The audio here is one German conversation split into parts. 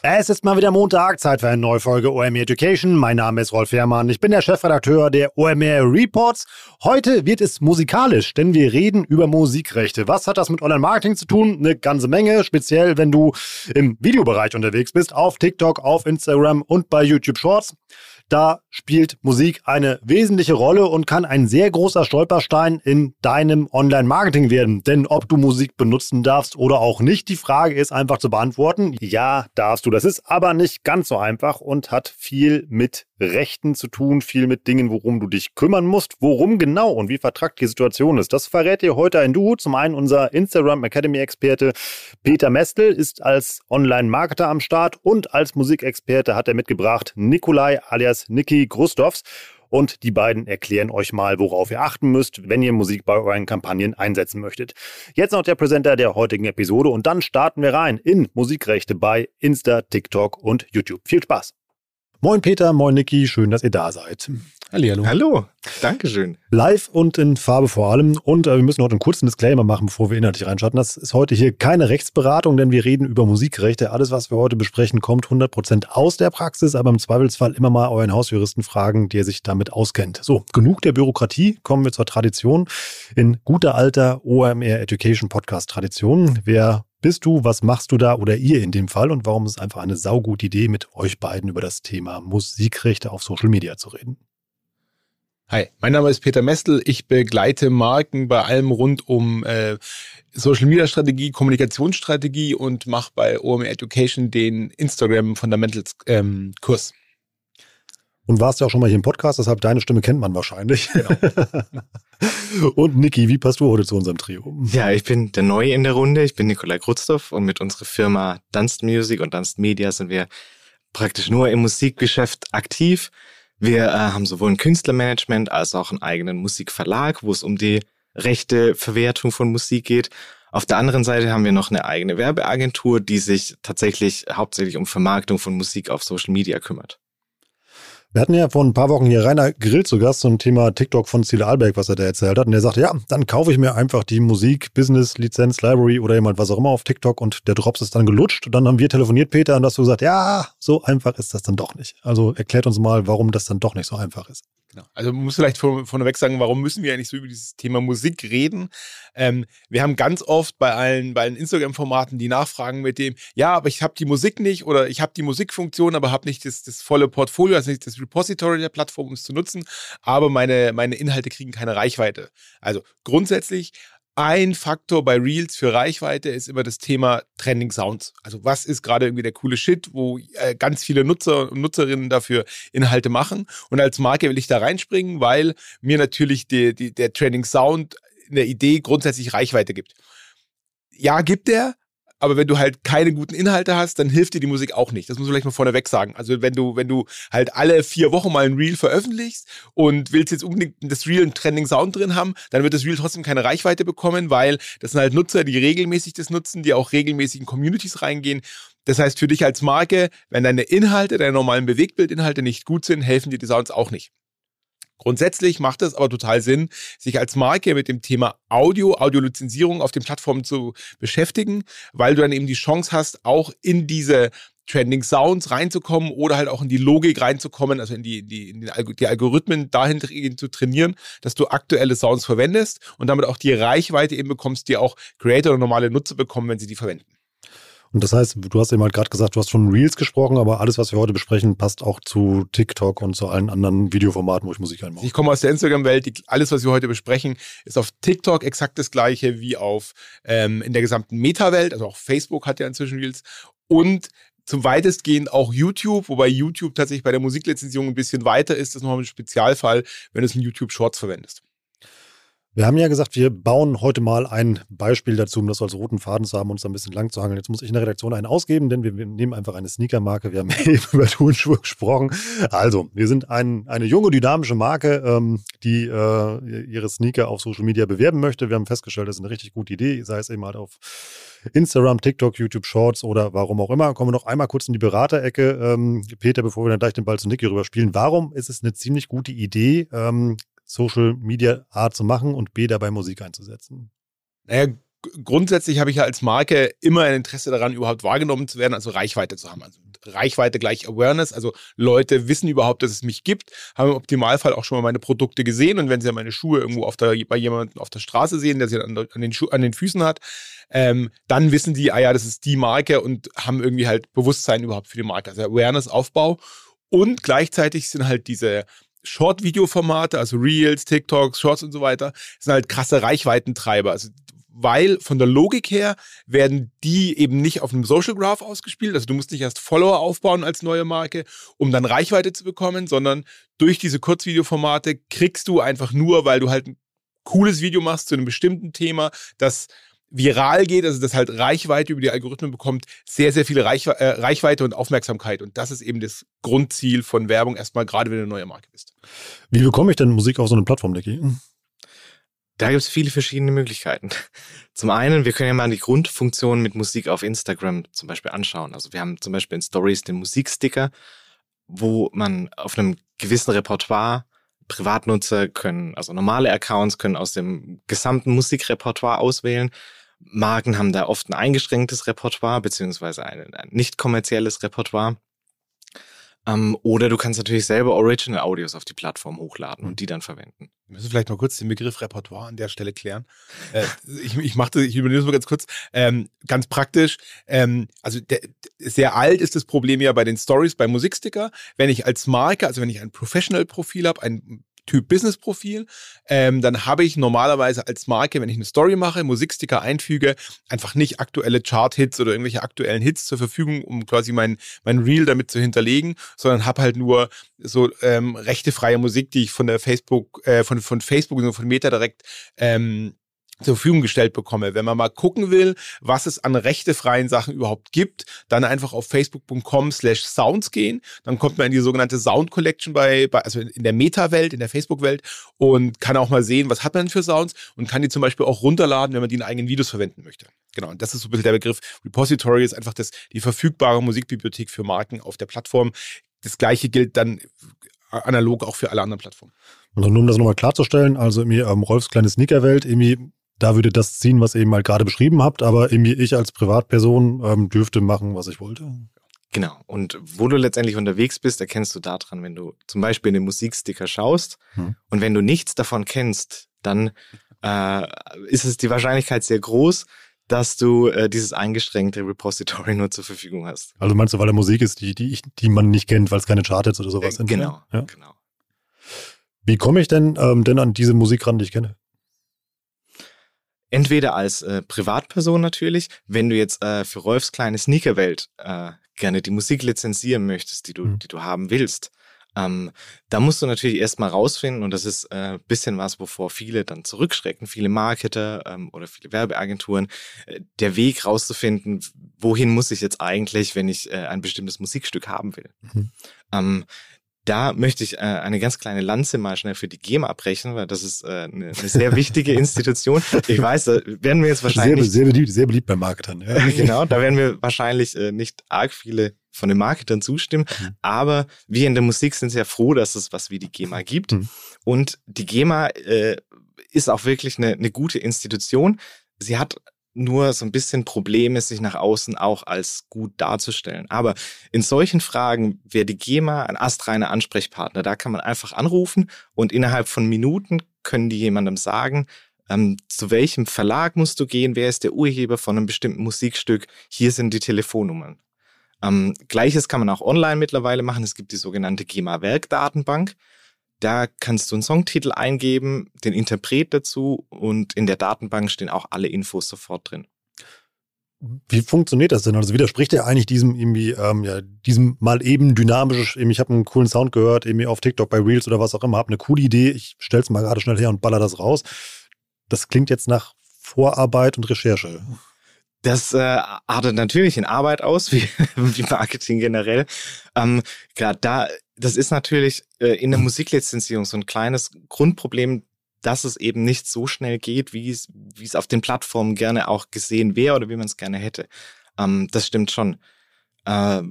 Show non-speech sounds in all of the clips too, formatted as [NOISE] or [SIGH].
Es ist mal wieder Montag, Zeit für eine neue Folge OMR Education. Mein Name ist Rolf Herrmann, ich bin der Chefredakteur der OMR Reports. Heute wird es musikalisch, denn wir reden über Musikrechte. Was hat das mit Online-Marketing zu tun? Eine ganze Menge, speziell wenn du im Videobereich unterwegs bist, auf TikTok, auf Instagram und bei YouTube Shorts. Da spielt Musik eine wesentliche Rolle und kann ein sehr großer Stolperstein in deinem Online-Marketing werden. Denn ob du Musik benutzen darfst oder auch nicht, die Frage ist einfach zu beantworten. Ja, darfst du. Das ist aber nicht ganz so einfach und hat viel mit Rechten zu tun, viel mit Dingen, worum du dich kümmern musst. Worum genau und wie vertragt die Situation ist, das verrät dir heute ein Duo. Zum einen unser Instagram Academy Experte Peter Mestel ist als Online-Marketer am Start und als Musikexperte hat er mitgebracht Nikolai alias Niki Grustovs. Und die beiden erklären euch mal, worauf ihr achten müsst, wenn ihr Musik bei euren Kampagnen einsetzen möchtet. Jetzt noch der Präsenter der heutigen Episode und dann starten wir rein in Musikrechte bei Insta, TikTok und YouTube. Viel Spaß! Moin Peter, moin Niki, schön, dass ihr da seid. Hallihallo. Hallo, Dankeschön. Live und in Farbe vor allem. Und äh, wir müssen heute einen kurzen Disclaimer machen, bevor wir inhaltlich reinschatten. Das ist heute hier keine Rechtsberatung, denn wir reden über Musikrechte. Alles, was wir heute besprechen, kommt 100% aus der Praxis, aber im Zweifelsfall immer mal euren Hausjuristen fragen, der sich damit auskennt. So, genug der Bürokratie, kommen wir zur Tradition. In guter alter OMR Education Podcast Tradition. Wer bist du, was machst du da oder ihr in dem Fall und warum ist es einfach eine saugute Idee, mit euch beiden über das Thema Musikrechte auf Social Media zu reden? Hi, mein Name ist Peter Mestel. Ich begleite Marken bei allem rund um äh, Social Media Strategie, Kommunikationsstrategie und mache bei OMR Education den Instagram Fundamentals ähm, Kurs. Und warst ja auch schon mal hier im Podcast, deshalb deine Stimme kennt man wahrscheinlich. Genau. [LAUGHS] und Niki, wie passt du heute zu unserem Trio? Ja, ich bin der Neue in der Runde. Ich bin Nikolai Kruzdow und mit unserer Firma Dunst Music und Dunst Media sind wir praktisch nur im Musikgeschäft aktiv. Wir äh, haben sowohl ein Künstlermanagement als auch einen eigenen Musikverlag, wo es um die rechte Verwertung von Musik geht. Auf der anderen Seite haben wir noch eine eigene Werbeagentur, die sich tatsächlich hauptsächlich um Vermarktung von Musik auf Social Media kümmert. Wir hatten ja vor ein paar Wochen hier Rainer Grill zu Gast zum Thema TikTok von Ziele Alberg, was er da erzählt hat. Und er sagte, ja, dann kaufe ich mir einfach die Musik, Business, Lizenz, Library oder jemand was auch immer auf TikTok und der Drops ist dann gelutscht. Und dann haben wir telefoniert, Peter, und hast du gesagt, ja, so einfach ist das dann doch nicht. Also erklärt uns mal, warum das dann doch nicht so einfach ist. Genau. Also man muss vielleicht von, vorneweg sagen, warum müssen wir eigentlich so über dieses Thema Musik reden? Ähm, wir haben ganz oft bei allen, bei allen Instagram-Formaten die Nachfragen mit dem, ja, aber ich habe die Musik nicht oder ich habe die Musikfunktion, aber habe nicht das, das volle Portfolio, also nicht das Repository der Plattform, um es zu nutzen, aber meine, meine Inhalte kriegen keine Reichweite. Also grundsätzlich ein Faktor bei Reels für Reichweite ist immer das Thema Trending Sounds. Also was ist gerade irgendwie der coole Shit, wo äh, ganz viele Nutzer und Nutzerinnen dafür Inhalte machen. Und als Marke will ich da reinspringen, weil mir natürlich die, die, der Trending Sound in der Idee grundsätzlich Reichweite gibt. Ja, gibt er, aber wenn du halt keine guten Inhalte hast, dann hilft dir die Musik auch nicht. Das muss man vielleicht mal vorneweg sagen. Also wenn du, wenn du halt alle vier Wochen mal ein Reel veröffentlichst und willst jetzt unbedingt das Reel einen Trending Sound drin haben, dann wird das Reel trotzdem keine Reichweite bekommen, weil das sind halt Nutzer, die regelmäßig das nutzen, die auch regelmäßig in Communities reingehen. Das heißt, für dich als Marke, wenn deine Inhalte, deine normalen Bewegtbildinhalte nicht gut sind, helfen dir die Sounds auch nicht. Grundsätzlich macht es aber total Sinn, sich als Marke mit dem Thema Audio, Audiolizenzierung auf den Plattformen zu beschäftigen, weil du dann eben die Chance hast, auch in diese Trending Sounds reinzukommen oder halt auch in die Logik reinzukommen, also in die, die, in die Algorithmen dahin zu trainieren, dass du aktuelle Sounds verwendest und damit auch die Reichweite eben bekommst, die auch Creator oder normale Nutzer bekommen, wenn sie die verwenden. Und das heißt, du hast eben halt gerade gesagt, du hast von Reels gesprochen, aber alles, was wir heute besprechen, passt auch zu TikTok und zu allen anderen Videoformaten, wo ich Musik einmache. Ich komme aus der Instagram-Welt. Alles, was wir heute besprechen, ist auf TikTok exakt das gleiche wie auf ähm, in der gesamten Meta-Welt. Also auch Facebook hat ja inzwischen Reels. Und zum weitestgehend auch YouTube, wobei YouTube tatsächlich bei der Musiklizenzierung ein bisschen weiter ist. Das ist nochmal ein Spezialfall, wenn du es in YouTube Shorts verwendest. Wir haben ja gesagt, wir bauen heute mal ein Beispiel dazu, um das als roten Faden zu haben, uns da ein bisschen lang zu hangeln. Jetzt muss ich in der Redaktion einen ausgeben, denn wir, nehmen einfach eine Sneakermarke. Wir haben [LAUGHS] eben über Turnschuhe gesprochen. Also, wir sind ein, eine junge, dynamische Marke, ähm, die äh, ihre Sneaker auf Social Media bewerben möchte. Wir haben festgestellt, das ist eine richtig gute Idee, sei es eben halt auf Instagram, TikTok, YouTube Shorts oder warum auch immer. Kommen wir noch einmal kurz in die Beraterecke. Ähm, Peter, bevor wir dann gleich den Ball zu Niki rüberspielen. Warum ist es eine ziemlich gute Idee, ähm, Social Media A zu machen und B dabei Musik einzusetzen? Naja, grundsätzlich habe ich ja als Marke immer ein Interesse daran, überhaupt wahrgenommen zu werden, also Reichweite zu haben. Also Reichweite gleich Awareness, also Leute wissen überhaupt, dass es mich gibt, haben im Optimalfall auch schon mal meine Produkte gesehen und wenn sie meine Schuhe irgendwo auf der, bei jemandem auf der Straße sehen, der sie an, den, an den Füßen hat, ähm, dann wissen die, ah ja, das ist die Marke und haben irgendwie halt Bewusstsein überhaupt für die Marke, also Awareness-Aufbau und gleichzeitig sind halt diese Short-Video-Formate, also Reels, TikToks, Shorts und so weiter, sind halt krasse Reichweitentreiber. Also weil von der Logik her werden die eben nicht auf einem Social Graph ausgespielt. Also du musst nicht erst Follower aufbauen als neue Marke, um dann Reichweite zu bekommen, sondern durch diese Kurzvideoformate kriegst du einfach nur, weil du halt ein cooles Video machst zu einem bestimmten Thema, das viral geht, also das halt Reichweite über die Algorithmen bekommt, sehr, sehr viel Reichwe äh, Reichweite und Aufmerksamkeit. Und das ist eben das Grundziel von Werbung, erstmal gerade wenn du eine neue Marke bist. Wie bekomme ich denn Musik auf so eine Plattform, Nicky? Da gibt es viele verschiedene Möglichkeiten. [LAUGHS] Zum einen, wir können ja mal die Grundfunktion mit Musik auf Instagram zum Beispiel anschauen. Also wir haben zum Beispiel in Stories den Musiksticker, wo man auf einem gewissen Repertoire Privatnutzer können, also normale Accounts können aus dem gesamten Musikrepertoire auswählen Marken haben da oft ein eingeschränktes Repertoire, beziehungsweise ein, ein nicht kommerzielles Repertoire. Ähm, oder du kannst natürlich selber Original Audios auf die Plattform hochladen und die dann verwenden. Wir müssen vielleicht mal kurz den Begriff Repertoire an der Stelle klären. Äh, ich, ich machte, ich übernehme es mal ganz kurz. Ähm, ganz praktisch. Ähm, also der, sehr alt ist das Problem ja bei den Stories, bei Musiksticker. Wenn ich als Marke, also wenn ich ein Professional-Profil habe, ein Typ Business-Profil, ähm, dann habe ich normalerweise als Marke, wenn ich eine Story mache, Musiksticker einfüge, einfach nicht aktuelle Chart-Hits oder irgendwelche aktuellen Hits zur Verfügung, um quasi mein, mein Reel damit zu hinterlegen, sondern habe halt nur so ähm, rechtefreie Musik, die ich von der Facebook, äh, von, von Facebook und von Meta direkt ähm, zur Verfügung gestellt bekomme. Wenn man mal gucken will, was es an rechtefreien Sachen überhaupt gibt, dann einfach auf facebook.com slash sounds gehen. Dann kommt man in die sogenannte Sound Collection bei, bei also in der Meta-Welt, in der Facebook-Welt und kann auch mal sehen, was hat man für Sounds und kann die zum Beispiel auch runterladen, wenn man die in eigenen Videos verwenden möchte. Genau, und das ist so ein bisschen der Begriff. Repository ist einfach das, die verfügbare Musikbibliothek für Marken auf der Plattform. Das gleiche gilt dann analog auch für alle anderen Plattformen. Und nur um das nochmal klarzustellen, also irgendwie ähm, Rolfs kleine Sneakerwelt, irgendwie da würde das ziehen, was ihr eben mal gerade beschrieben habt, aber irgendwie ich als Privatperson ähm, dürfte machen, was ich wollte. Genau. Und wo du letztendlich unterwegs bist, erkennst du daran, wenn du zum Beispiel in den Musiksticker schaust hm. und wenn du nichts davon kennst, dann äh, ist es die Wahrscheinlichkeit sehr groß, dass du äh, dieses eingeschränkte Repository nur zur Verfügung hast. Also meinst du, weil da Musik ist, die, die, ich, die man nicht kennt, weil es keine Charts oder sowas äh, sind? Genau, ja? genau. Wie komme ich denn, ähm, denn an diese Musik ran, die ich kenne? Entweder als äh, Privatperson natürlich, wenn du jetzt äh, für Rolfs kleine Sneakerwelt äh, gerne die Musik lizenzieren möchtest, die du, mhm. die du haben willst. Ähm, da musst du natürlich erstmal rausfinden, und das ist äh, bisschen was, wovor viele dann zurückschrecken, viele Marketer ähm, oder viele Werbeagenturen, äh, der Weg rauszufinden, wohin muss ich jetzt eigentlich, wenn ich äh, ein bestimmtes Musikstück haben will. Mhm. Ähm, da möchte ich äh, eine ganz kleine Lanze mal schnell für die GEMA abbrechen, weil das ist äh, eine, eine sehr wichtige [LAUGHS] Institution. Ich weiß, da werden wir jetzt wahrscheinlich... Sehr, sehr, beliebt, sehr beliebt bei Marketern. Ja. [LAUGHS] genau, da werden wir wahrscheinlich äh, nicht arg viele von den Marketern zustimmen. Mhm. Aber wir in der Musik sind sehr froh, dass es was wie die GEMA gibt. Mhm. Und die GEMA äh, ist auch wirklich eine, eine gute Institution. Sie hat nur so ein bisschen Probleme, sich nach außen auch als gut darzustellen. Aber in solchen Fragen wäre die GEMA ein astreiner Ansprechpartner. Da kann man einfach anrufen und innerhalb von Minuten können die jemandem sagen, ähm, zu welchem Verlag musst du gehen, wer ist der Urheber von einem bestimmten Musikstück, hier sind die Telefonnummern. Ähm, Gleiches kann man auch online mittlerweile machen. Es gibt die sogenannte GEMA-Werkdatenbank. Da kannst du einen Songtitel eingeben, den Interpret dazu und in der Datenbank stehen auch alle Infos sofort drin. Wie funktioniert das denn? Also widerspricht er eigentlich diesem irgendwie, ähm, ja, diesem mal eben dynamisch, eben, ich habe einen coolen Sound gehört, irgendwie auf TikTok bei Reels oder was auch immer, habe eine coole Idee, ich stell's mal gerade schnell her und baller das raus. Das klingt jetzt nach Vorarbeit und Recherche. Das äh, artet natürlich in Arbeit aus, wie, [LAUGHS] wie Marketing generell. Ähm, Gerade da, das ist natürlich äh, in der Musiklizenzierung so ein kleines Grundproblem, dass es eben nicht so schnell geht, wie es, wie es auf den Plattformen gerne auch gesehen wäre oder wie man es gerne hätte. Ähm, das stimmt schon. Äh,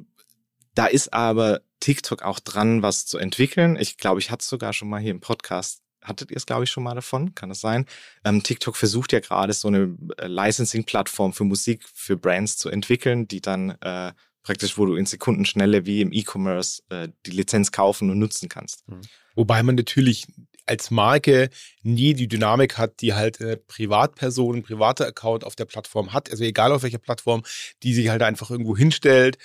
da ist aber TikTok auch dran, was zu entwickeln. Ich glaube, ich hatte es sogar schon mal hier im Podcast hattet ihr es, glaube ich, schon mal davon? Kann das sein? Ähm, TikTok versucht ja gerade so eine äh, Licensing-Plattform für Musik für Brands zu entwickeln, die dann äh, praktisch, wo du in Sekundenschnelle wie im E-Commerce äh, die Lizenz kaufen und nutzen kannst. Mhm. Wobei man natürlich als Marke nie die Dynamik hat, die halt eine Privatperson, ein privater Account auf der Plattform hat, also egal auf welcher Plattform, die sich halt einfach irgendwo hinstellt,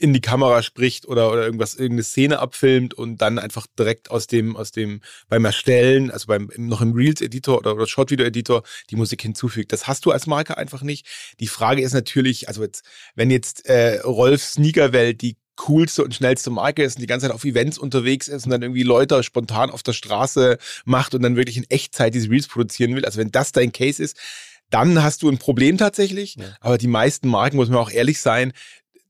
in die Kamera spricht oder, oder irgendwas, irgendeine Szene abfilmt und dann einfach direkt aus dem, aus dem, beim Erstellen, also beim, noch im Reels-Editor oder, oder Short-Video-Editor die Musik hinzufügt. Das hast du als Marke einfach nicht. Die Frage ist natürlich, also jetzt, wenn jetzt äh, Rolf Sneakerwelt die coolste und schnellste Marke ist und die ganze Zeit auf Events unterwegs ist und dann irgendwie Leute spontan auf der Straße macht und dann wirklich in Echtzeit diese Reels produzieren will. Also wenn das dein Case ist, dann hast du ein Problem tatsächlich. Ja. Aber die meisten Marken, muss man auch ehrlich sein,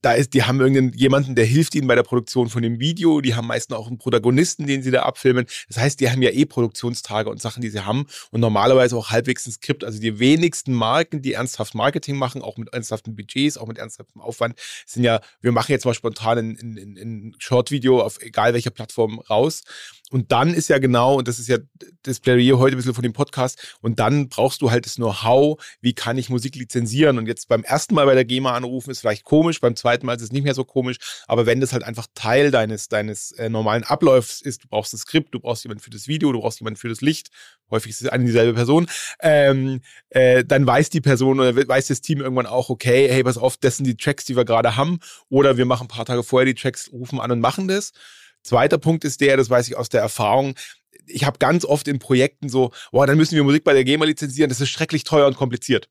da ist, die haben irgendeinen jemanden, der hilft ihnen bei der Produktion von dem Video. Die haben meistens auch einen Protagonisten, den sie da abfilmen. Das heißt, die haben ja eh Produktionstage und Sachen, die sie haben und normalerweise auch halbwegs ein Skript. Also die wenigsten Marken, die ernsthaft Marketing machen, auch mit ernsthaften Budgets, auch mit ernsthaftem Aufwand, sind ja, wir machen jetzt mal spontan ein, ein, ein Short-Video auf egal welcher Plattform raus und dann ist ja genau, und das ist ja das Plädoyer heute ein bisschen von dem Podcast, und dann brauchst du halt das Know-how, wie kann ich Musik lizenzieren. Und jetzt beim ersten Mal bei der GEMA anrufen, ist vielleicht komisch, beim zweiten Mal ist es nicht mehr so komisch, aber wenn das halt einfach Teil deines, deines äh, normalen Abläufs ist, du brauchst ein Skript, du brauchst jemanden für das Video, du brauchst jemanden für das Licht, häufig ist es eine dieselbe Person, ähm, äh, dann weiß die Person oder weiß das Team irgendwann auch, okay, hey, pass auf, das sind die Tracks, die wir gerade haben, oder wir machen ein paar Tage vorher die Tracks, rufen an und machen das. Zweiter Punkt ist der, das weiß ich aus der Erfahrung, ich habe ganz oft in Projekten so, boah, dann müssen wir Musik bei der GEMA lizenzieren, das ist schrecklich teuer und kompliziert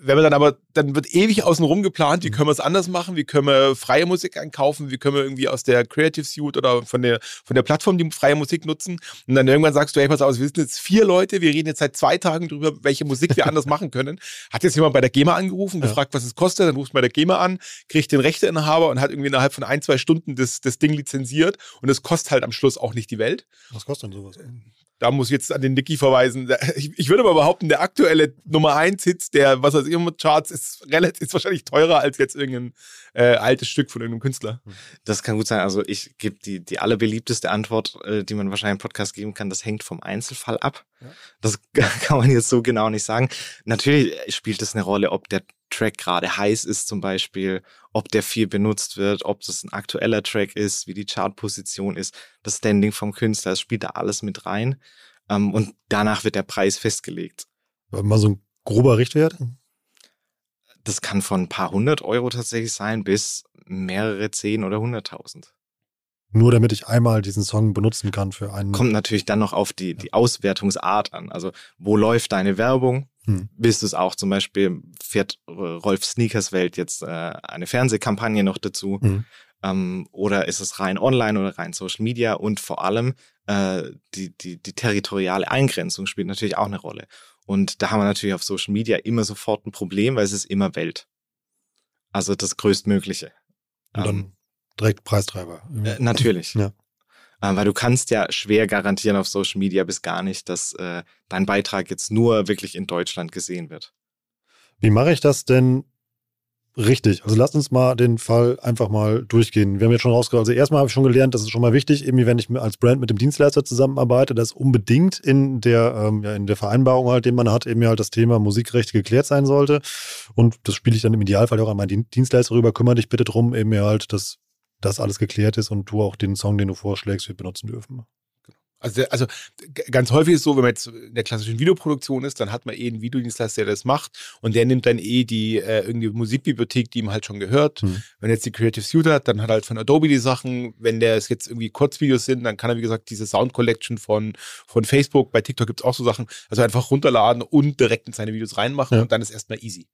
wenn man dann aber, dann wird ewig außenrum geplant, wie können wir es anders machen, wie können wir freie Musik einkaufen, wie können wir irgendwie aus der Creative Suite oder von der, von der Plattform die freie Musik nutzen. Und dann irgendwann sagst du, hey, pass auf, wir sind jetzt vier Leute, wir reden jetzt seit zwei Tagen drüber, welche Musik wir anders [LAUGHS] machen können. Hat jetzt jemand bei der GEMA angerufen, gefragt, was es kostet, dann rufst du bei der GEMA an, kriegt den Rechteinhaber und hat irgendwie innerhalb von ein, zwei Stunden das, das Ding lizenziert und es kostet halt am Schluss auch nicht die Welt. Was kostet denn sowas? Da muss ich jetzt an den Nicky verweisen. [LAUGHS] Ich, ich, würde aber behaupten, der aktuelle Nummer 1 Hit, der, was weiß ich, immer Charts, ist relativ, ist wahrscheinlich teurer als jetzt irgendein äh, altes Stück von irgendeinem Künstler. Das kann gut sein. Also ich gebe die, die allerbeliebteste Antwort, äh, die man wahrscheinlich im Podcast geben kann, das hängt vom Einzelfall ab. Ja. Das [LAUGHS] kann man jetzt so genau nicht sagen. Natürlich spielt es eine Rolle, ob der Track gerade heiß ist zum Beispiel, ob der viel benutzt wird, ob das ein aktueller Track ist, wie die Chartposition ist, das Standing vom Künstler, das spielt da alles mit rein. Ähm, und danach wird der Preis festgelegt. Mal so ein grober Richtwert? Das kann von ein paar hundert Euro tatsächlich sein bis mehrere zehn oder hunderttausend. Nur damit ich einmal diesen Song benutzen kann für einen. Kommt natürlich dann noch auf die, die Auswertungsart an. Also, wo läuft deine Werbung? Hm. Bist es auch zum Beispiel, fährt Rolf Sneakers Welt jetzt äh, eine Fernsehkampagne noch dazu? Hm. Ähm, oder ist es rein online oder rein Social Media? Und vor allem äh, die, die, die territoriale Eingrenzung spielt natürlich auch eine Rolle. Und da haben wir natürlich auf Social Media immer sofort ein Problem, weil es ist immer Welt. Also das Größtmögliche. Und dann ähm, direkt Preistreiber. Äh, natürlich. Ja. Äh, weil du kannst ja schwer garantieren auf Social Media bis gar nicht, dass äh, dein Beitrag jetzt nur wirklich in Deutschland gesehen wird. Wie mache ich das denn richtig? Also lass uns mal den Fall einfach mal durchgehen. Wir haben jetzt schon rausgehört, also erstmal habe ich schon gelernt, das ist schon mal wichtig, irgendwie wenn ich als Brand mit dem Dienstleister zusammenarbeite, dass unbedingt in der, ähm, ja, in der Vereinbarung halt, den man hat, eben halt das Thema Musikrechte geklärt sein sollte. Und das spiele ich dann im Idealfall auch an meinen Dienstleister rüber. Kümmere dich bitte drum, eben halt, dass das alles geklärt ist und du auch den Song, den du vorschlägst, wir benutzen dürfen. Also, also ganz häufig ist es so, wenn man jetzt in der klassischen Videoproduktion ist, dann hat man eh einen Videodienstleister, der das macht und der nimmt dann eh die äh, irgendwie Musikbibliothek, die ihm halt schon gehört. Hm. Wenn er jetzt die Creative Suite hat, dann hat er halt von Adobe die Sachen. Wenn der es jetzt irgendwie Kurzvideos sind, dann kann er, wie gesagt, diese Sound Collection von, von Facebook, bei TikTok gibt es auch so Sachen, also einfach runterladen und direkt in seine Videos reinmachen ja. und dann ist erstmal easy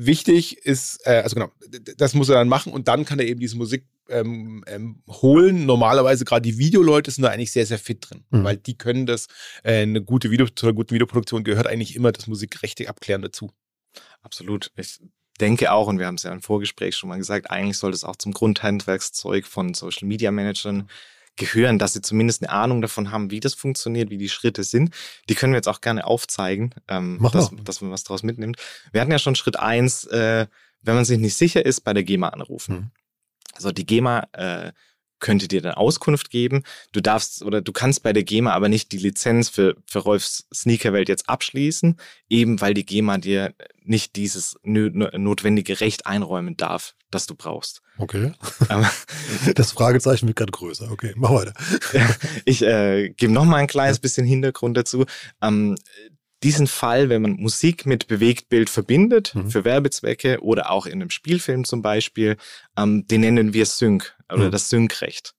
wichtig ist, äh, also genau, das muss er dann machen und dann kann er eben diese Musik ähm, ähm, holen. Normalerweise gerade die Videoleute sind da eigentlich sehr, sehr fit drin, mhm. weil die können das, äh, eine gute Video, zu einer guten Videoproduktion gehört eigentlich immer das Musikrechte abklären dazu. Absolut. Ich denke auch, und wir haben es ja im Vorgespräch schon mal gesagt, eigentlich sollte es auch zum Grundhandwerkszeug von Social Media Managern gehören, dass sie zumindest eine Ahnung davon haben, wie das funktioniert, wie die Schritte sind. Die können wir jetzt auch gerne aufzeigen, ähm, dass, dass, man was daraus mitnimmt. Wir hatten ja schon Schritt eins, äh, wenn man sich nicht sicher ist, bei der GEMA anrufen. Mhm. Also die GEMA äh, könnte dir dann Auskunft geben. Du darfst oder du kannst bei der GEMA aber nicht die Lizenz für, für Rolfs Sneakerwelt jetzt abschließen, eben weil die GEMA dir nicht dieses notwendige Recht einräumen darf, das du brauchst. Okay. [LAUGHS] das Fragezeichen wird gerade größer. Okay, mach weiter. [LAUGHS] ich äh, gebe noch mal ein kleines bisschen Hintergrund dazu. Ähm, diesen Fall, wenn man Musik mit Bewegtbild verbindet, mhm. für Werbezwecke oder auch in einem Spielfilm zum Beispiel, ähm, den nennen wir Sync oder mhm. das Sync-Recht.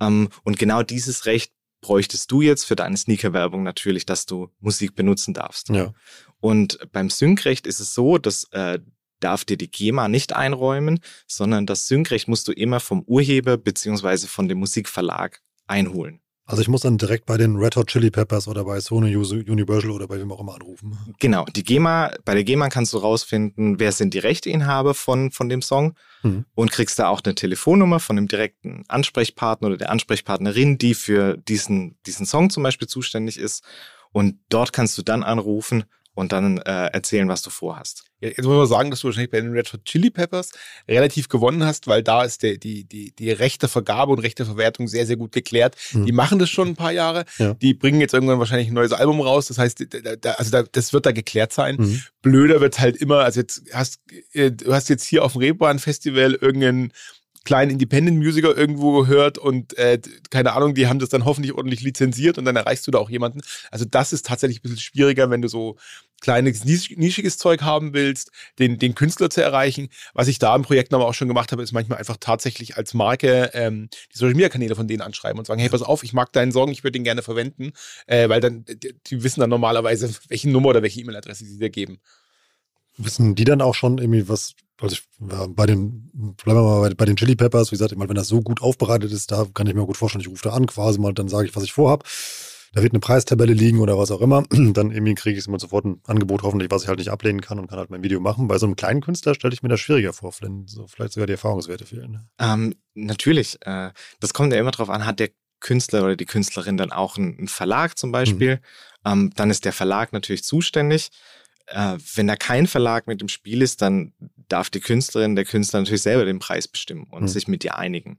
Ähm, und genau dieses Recht bräuchtest du jetzt für deine Sneaker-Werbung natürlich, dass du Musik benutzen darfst. Ja. Und beim Sync-Recht ist es so, dass äh, darf dir die GEMA nicht einräumen, sondern das Sync-Recht musst du immer vom Urheber beziehungsweise von dem Musikverlag einholen. Also ich muss dann direkt bei den Red Hot Chili Peppers oder bei Sony Universal oder bei wem auch immer anrufen. Genau, die GEMA, bei der GEMA kannst du rausfinden, wer sind die Rechteinhaber von, von dem Song mhm. und kriegst da auch eine Telefonnummer von dem direkten Ansprechpartner oder der Ansprechpartnerin, die für diesen, diesen Song zum Beispiel zuständig ist. Und dort kannst du dann anrufen und dann äh, erzählen, was du vorhast. Ja, jetzt muss man sagen, dass du wahrscheinlich bei den Red Hot Chili Peppers relativ gewonnen hast, weil da ist der, die, die, die rechte Vergabe und rechte Verwertung sehr, sehr gut geklärt. Mhm. Die machen das schon ein paar Jahre. Ja. Die bringen jetzt irgendwann wahrscheinlich ein neues Album raus. Das heißt, da, da, also da, das wird da geklärt sein. Mhm. Blöder wird halt immer, also jetzt hast äh, du hast jetzt hier auf dem Reeperbahn Festival irgendeinen kleinen Independent-Musiker irgendwo gehört und äh, keine Ahnung, die haben das dann hoffentlich ordentlich lizenziert und dann erreichst du da auch jemanden. Also das ist tatsächlich ein bisschen schwieriger, wenn du so kleines, nischiges Zeug haben willst, den, den Künstler zu erreichen. Was ich da im Projekt aber auch schon gemacht habe, ist manchmal einfach tatsächlich als Marke ähm, die Social Media Kanäle von denen anschreiben und sagen, hey, pass auf, ich mag deinen Song, ich würde den gerne verwenden, äh, weil dann die, die wissen dann normalerweise, welche Nummer oder welche E-Mail-Adresse sie dir geben. Wissen die dann auch schon irgendwie was, also ich, bei den, bleiben wir mal bei, bei, den Chili Peppers, wie gesagt, meine, wenn das so gut aufbereitet ist, da kann ich mir gut vorstellen, ich rufe da an quasi mal, dann sage ich, was ich vorhab. Da wird eine Preistabelle liegen oder was auch immer. [CLEARS THROAT] Dann irgendwie kriege ich immer sofort ein Angebot, hoffentlich, was ich halt nicht ablehnen kann und kann halt mein Video machen. Bei so einem kleinen Künstler stelle ich mir das schwieriger vor, wenn so vielleicht sogar die Erfahrungswerte fehlen. Ne? Ähm, natürlich. Äh, das kommt ja immer drauf an, hat der Künstler oder die Künstlerin dann auch einen, Verlag zum Beispiel. Mhm. Ähm, dann ist der Verlag natürlich zuständig äh, wenn da kein Verlag mit im Spiel ist, dann darf die Künstlerin, der Künstler natürlich selber den Preis bestimmen und mhm. sich mit dir einigen.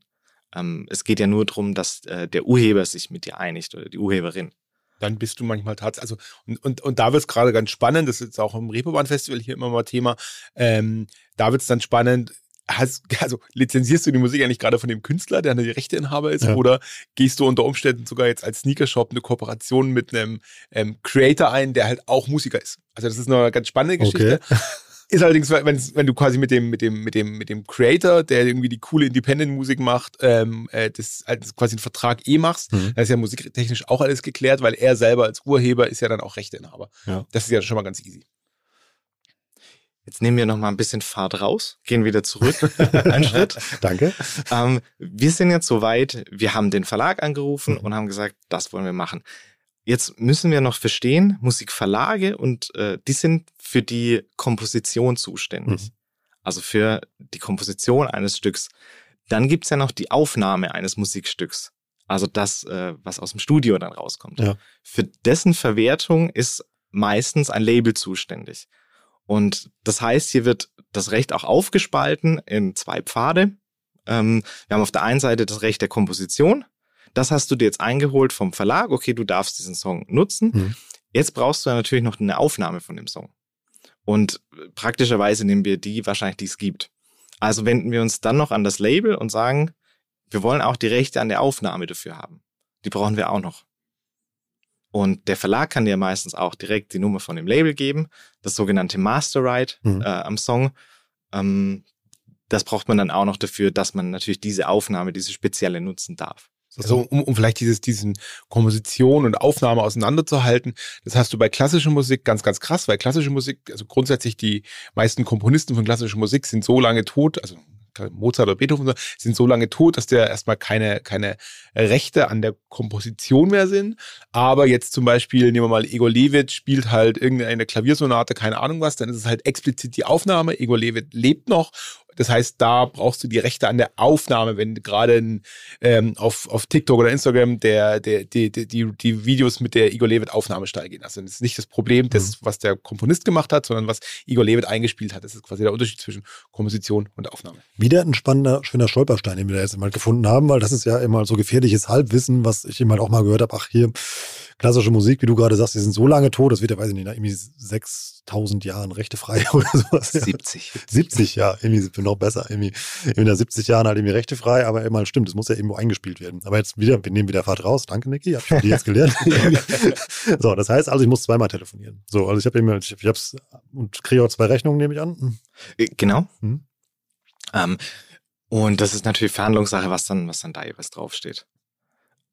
Ähm, es geht ja nur darum, dass äh, der Urheber sich mit dir einigt oder die Urheberin. Dann bist du manchmal tatsächlich, also und, und, und da wird es gerade ganz spannend, das ist jetzt auch im Reeperbahn-Festival hier immer mal Thema, ähm, da wird es dann spannend, Hast, [LAUGHS] also lizenzierst du die Musik eigentlich gerade von dem Künstler, der der Rechteinhaber ist, ja. oder gehst du unter Umständen sogar jetzt als Sneakershop eine Kooperation mit einem ähm, Creator ein, der halt auch Musiker ist? Also das ist eine ganz spannende Geschichte. Okay. Ist allerdings, wenn, du quasi mit dem, mit dem, mit dem, mit dem Creator, der irgendwie die coole Independent-Musik macht, ähm, äh, das, das quasi einen Vertrag eh machst, mhm. dann ist ja musiktechnisch auch alles geklärt, weil er selber als Urheber ist ja dann auch Rechteinhaber. Ja. Das ist ja schon mal ganz easy. Jetzt nehmen wir noch mal ein bisschen Fahrt raus, gehen wieder zurück, [LAUGHS] einen Schritt. Danke. Ähm, wir sind jetzt soweit, wir haben den Verlag angerufen mhm. und haben gesagt, das wollen wir machen. Jetzt müssen wir noch verstehen, Musikverlage und äh, die sind für die Komposition zuständig. Mhm. Also für die Komposition eines Stücks. Dann gibt's ja noch die Aufnahme eines Musikstücks. Also das, äh, was aus dem Studio dann rauskommt. Ja. Für dessen Verwertung ist meistens ein Label zuständig. Und das heißt, hier wird das Recht auch aufgespalten in zwei Pfade. Ähm, wir haben auf der einen Seite das Recht der Komposition. Das hast du dir jetzt eingeholt vom Verlag. Okay, du darfst diesen Song nutzen. Mhm. Jetzt brauchst du natürlich noch eine Aufnahme von dem Song. Und praktischerweise nehmen wir die wahrscheinlich, die es gibt. Also wenden wir uns dann noch an das Label und sagen, wir wollen auch die Rechte an der Aufnahme dafür haben. Die brauchen wir auch noch. Und der Verlag kann dir meistens auch direkt die Nummer von dem Label geben, das sogenannte Master Right mhm. äh, am Song. Ähm, das braucht man dann auch noch dafür, dass man natürlich diese Aufnahme, diese spezielle nutzen darf. Also um, um vielleicht dieses, diesen Komposition und Aufnahme auseinanderzuhalten, das hast du bei klassischer Musik ganz, ganz krass, weil klassische Musik, also grundsätzlich die meisten Komponisten von klassischer Musik sind so lange tot, also Mozart oder Beethoven sind so lange tot, dass der erstmal keine, keine Rechte an der Komposition mehr sind. Aber jetzt zum Beispiel, nehmen wir mal, Igor Levit spielt halt irgendeine Klaviersonate, keine Ahnung was, dann ist es halt explizit die Aufnahme. Igor Levit lebt noch das heißt, da brauchst du die Rechte an der Aufnahme, wenn gerade ähm, auf, auf TikTok oder Instagram der, der, die, die, die Videos mit der Igor Levit Aufnahme steigen. Also das ist nicht das Problem, das, mhm. was der Komponist gemacht hat, sondern was Igor Levit eingespielt hat. Das ist quasi der Unterschied zwischen Komposition und Aufnahme. Wieder ein spannender, schöner Stolperstein, den wir da jetzt immer gefunden haben, weil das ist ja immer so gefährliches Halbwissen, was ich immer auch mal gehört habe. Ach, hier, klassische Musik, wie du gerade sagst, die sind so lange tot, das wird ja, weiß ich nicht, irgendwie 6000 Jahren rechtefrei [LAUGHS] oder sowas. 70. 70, ja, irgendwie noch besser. Irgendwie in der 70 Jahren halt irgendwie rechtefrei, aber immer stimmt, das muss ja irgendwo eingespielt werden. Aber jetzt wieder, wir nehmen wieder Fahrt raus. Danke, Niki, hab ich jetzt gelernt. [LAUGHS] so, das heißt also, ich muss zweimal telefonieren. So, also ich habe immer, ich, ich hab's und kriege auch zwei Rechnungen, nehme ich an. Hm. Äh, genau. Hm. Ähm, und das ist natürlich Verhandlungssache, was dann, was dann da jeweils draufsteht.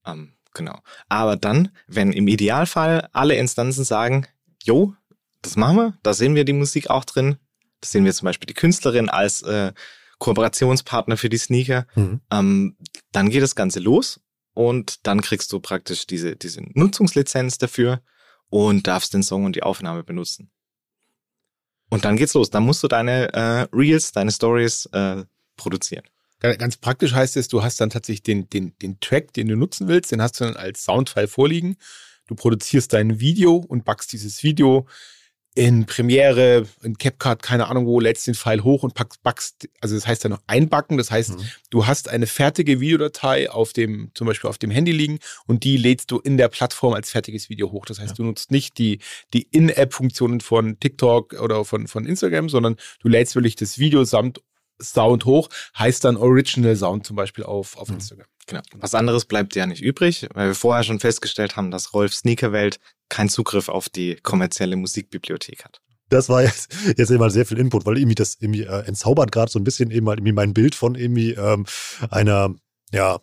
Ähm, Genau. Aber dann, wenn im Idealfall alle Instanzen sagen, jo, das machen wir, da sehen wir die Musik auch drin, da sehen wir zum Beispiel die Künstlerin als äh, Kooperationspartner für die Sneaker, mhm. ähm, dann geht das Ganze los und dann kriegst du praktisch diese, diese Nutzungslizenz dafür und darfst den Song und die Aufnahme benutzen. Und dann geht's los. Dann musst du deine äh, Reels, deine Stories äh, produzieren. Ganz praktisch heißt es, du hast dann tatsächlich den, den, den Track, den du nutzen willst, den hast du dann als Soundfile vorliegen. Du produzierst dein Video und backst dieses Video in Premiere, in CapCut, keine Ahnung wo, lädst den File hoch und packst, backst, also das heißt dann noch einbacken. Das heißt, mhm. du hast eine fertige Videodatei auf dem, zum Beispiel auf dem Handy liegen und die lädst du in der Plattform als fertiges Video hoch. Das heißt, ja. du nutzt nicht die, die In-App-Funktionen von TikTok oder von, von Instagram, sondern du lädst wirklich das Video samt Sound hoch, heißt dann Original Sound zum Beispiel auf, auf mhm. Instagram. Genau. Was anderes bleibt ja nicht übrig, weil wir vorher schon festgestellt haben, dass Rolf Sneakerwelt keinen Zugriff auf die kommerzielle Musikbibliothek hat. Das war jetzt, jetzt eben mal sehr viel Input, weil irgendwie das irgendwie äh, entzaubert gerade so ein bisschen eben halt irgendwie mein Bild von irgendwie ähm, einer, ja,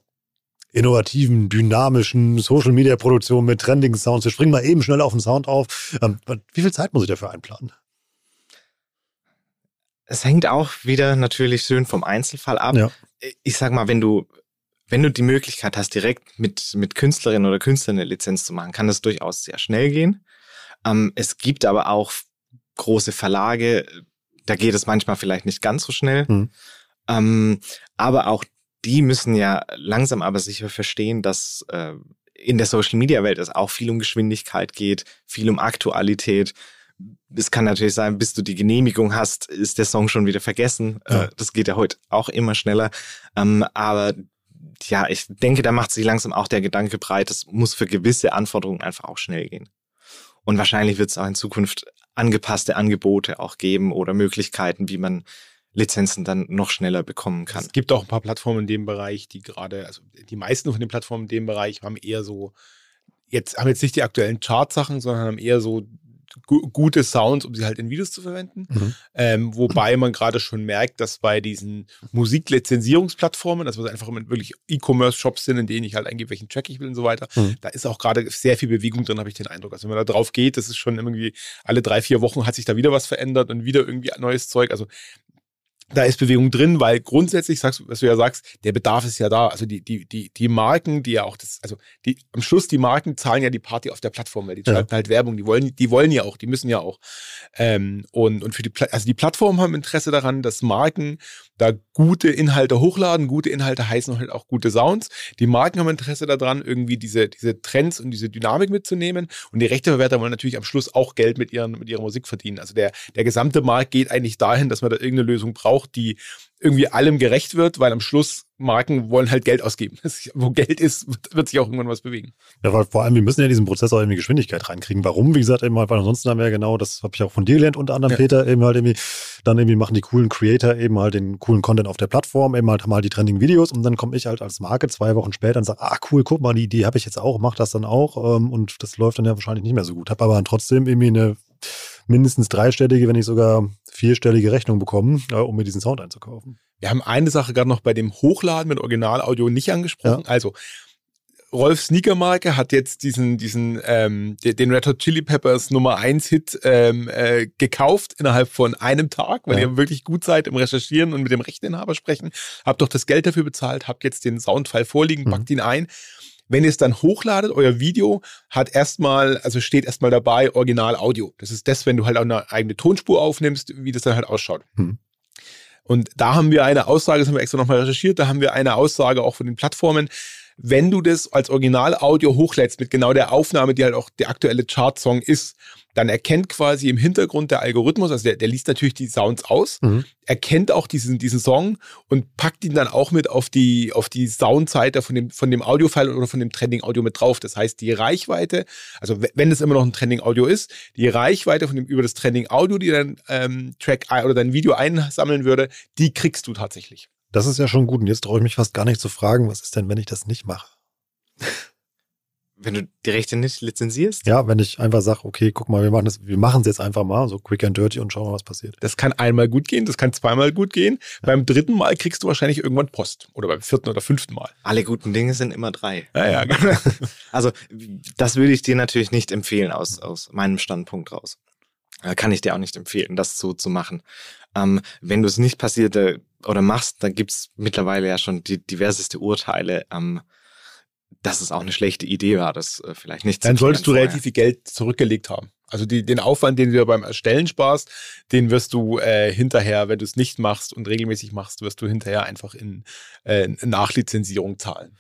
innovativen, dynamischen Social Media Produktion mit trendigen Sounds. Wir springen mal eben schnell auf den Sound auf. Ähm, wie viel Zeit muss ich dafür einplanen? Es hängt auch wieder natürlich schön vom Einzelfall ab. Ja. Ich sag mal, wenn du, wenn du die Möglichkeit hast, direkt mit, mit Künstlerin oder Künstler eine Lizenz zu machen, kann das durchaus sehr schnell gehen. Ähm, es gibt aber auch große Verlage, da geht es manchmal vielleicht nicht ganz so schnell. Mhm. Ähm, aber auch die müssen ja langsam aber sicher verstehen, dass äh, in der Social Media Welt es auch viel um Geschwindigkeit geht, viel um Aktualität es kann natürlich sein, bis du die Genehmigung hast, ist der Song schon wieder vergessen. Äh, ja. Das geht ja heute auch immer schneller. Ähm, aber ja, ich denke, da macht sich langsam auch der Gedanke breit, es muss für gewisse Anforderungen einfach auch schnell gehen. Und wahrscheinlich wird es auch in Zukunft angepasste Angebote auch geben oder Möglichkeiten, wie man Lizenzen dann noch schneller bekommen kann. Es gibt auch ein paar Plattformen in dem Bereich, die gerade, also die meisten von den Plattformen in dem Bereich haben eher so, jetzt haben jetzt nicht die aktuellen Chartsachen, sondern haben eher so gute Sounds, um sie halt in Videos zu verwenden. Mhm. Ähm, wobei man gerade schon merkt, dass bei diesen Musiklizenzierungsplattformen, dass wir einfach wirklich E-Commerce-Shops sind, in denen ich halt eingebe, welchen Track ich will und so weiter, mhm. da ist auch gerade sehr viel Bewegung drin, habe ich den Eindruck. Also wenn man da drauf geht, das ist schon irgendwie alle drei, vier Wochen hat sich da wieder was verändert und wieder irgendwie neues Zeug. Also da ist Bewegung drin, weil grundsätzlich sagst, was du ja sagst, der Bedarf ist ja da. Also die, die, die, die Marken, die ja auch das, also die, am Schluss die Marken zahlen ja die Party auf der Plattform, weil die ja. schalten halt Werbung, die wollen, die wollen ja auch, die müssen ja auch. Ähm, und, und für die, also die Plattformen haben Interesse daran, dass Marken da gute Inhalte hochladen. Gute Inhalte heißen halt auch gute Sounds. Die Marken haben Interesse daran, irgendwie diese, diese Trends und diese Dynamik mitzunehmen. Und die Rechteverwerter wollen natürlich am Schluss auch Geld mit, ihren, mit ihrer Musik verdienen. Also der, der gesamte Markt geht eigentlich dahin, dass man da irgendeine Lösung braucht, die irgendwie allem gerecht wird, weil am Schluss Marken wollen halt Geld ausgeben. [LAUGHS] Wo Geld ist, wird sich auch irgendwann was bewegen. Ja, weil vor allem, wir müssen ja diesen Prozess auch irgendwie Geschwindigkeit reinkriegen. Warum? Wie gesagt, eben halt, weil ansonsten haben wir ja genau, das habe ich auch von dir gelernt, unter anderem ja. Peter, eben halt irgendwie, dann irgendwie machen die coolen Creator eben halt den coolen Content auf der Plattform, eben halt haben halt die trending Videos und dann komme ich halt als Marke zwei Wochen später und sage, ah cool, guck mal, die Idee habe ich jetzt auch, mach das dann auch ähm, und das läuft dann ja wahrscheinlich nicht mehr so gut. Habe aber dann trotzdem irgendwie eine mindestens dreistellige, wenn nicht sogar vierstellige Rechnung bekommen, äh, um mir diesen Sound einzukaufen. Wir haben eine Sache gerade noch bei dem Hochladen mit Originalaudio nicht angesprochen. Ja. Also Rolf Sneakermarke hat jetzt diesen, diesen, ähm, den Red Hot Chili Peppers Nummer 1 Hit ähm, äh, gekauft innerhalb von einem Tag, weil ja. ihr wirklich gut seid im Recherchieren und mit dem Rechteninhaber sprechen. Habt doch das Geld dafür bezahlt, habt jetzt den Soundfile vorliegen, mhm. packt ihn ein. Wenn ihr es dann hochladet, euer Video hat erstmal, also steht erstmal dabei Original Audio. Das ist das, wenn du halt auch eine eigene Tonspur aufnimmst, wie das dann halt ausschaut. Mhm. Und da haben wir eine Aussage, das haben wir extra nochmal recherchiert, da haben wir eine Aussage auch von den Plattformen, wenn du das als Original-Audio hochlädst mit genau der Aufnahme, die halt auch der aktuelle Chart-Song ist, dann erkennt quasi im Hintergrund der Algorithmus, also der, der liest natürlich die Sounds aus, mhm. erkennt auch diesen, diesen Song und packt ihn dann auch mit auf die, auf die Soundseite von dem, von dem Audio-File oder von dem Trending-Audio mit drauf. Das heißt, die Reichweite, also wenn es immer noch ein Trending-Audio ist, die Reichweite von dem, über das Trending-Audio, die dein ähm, Track oder dein Video einsammeln würde, die kriegst du tatsächlich. Das ist ja schon gut. Und jetzt traue ich mich fast gar nicht zu fragen, was ist denn, wenn ich das nicht mache? Wenn du die Rechte nicht lizenzierst? Ja, wenn ich einfach sage, okay, guck mal, wir machen es, wir machen es jetzt einfach mal, so quick and dirty und schauen mal, was passiert. Das kann einmal gut gehen, das kann zweimal gut gehen. Ja. Beim dritten Mal kriegst du wahrscheinlich irgendwann Post. Oder beim vierten oder fünften Mal. Alle guten Dinge sind immer drei. Ja, ja, genau. [LAUGHS] also, das würde ich dir natürlich nicht empfehlen aus, aus meinem Standpunkt raus. Kann ich dir auch nicht empfehlen, das so zu machen. Ähm, wenn du es nicht passiert äh, oder machst, dann gibt's mittlerweile ja schon die diverseste Urteile, ähm, dass es auch eine schlechte Idee war, das äh, vielleicht nicht Dann solltest du relativ viel Geld zurückgelegt haben. Also die, den Aufwand, den du beim Erstellen sparst, den wirst du äh, hinterher, wenn du es nicht machst und regelmäßig machst, wirst du hinterher einfach in äh, Nachlizenzierung zahlen.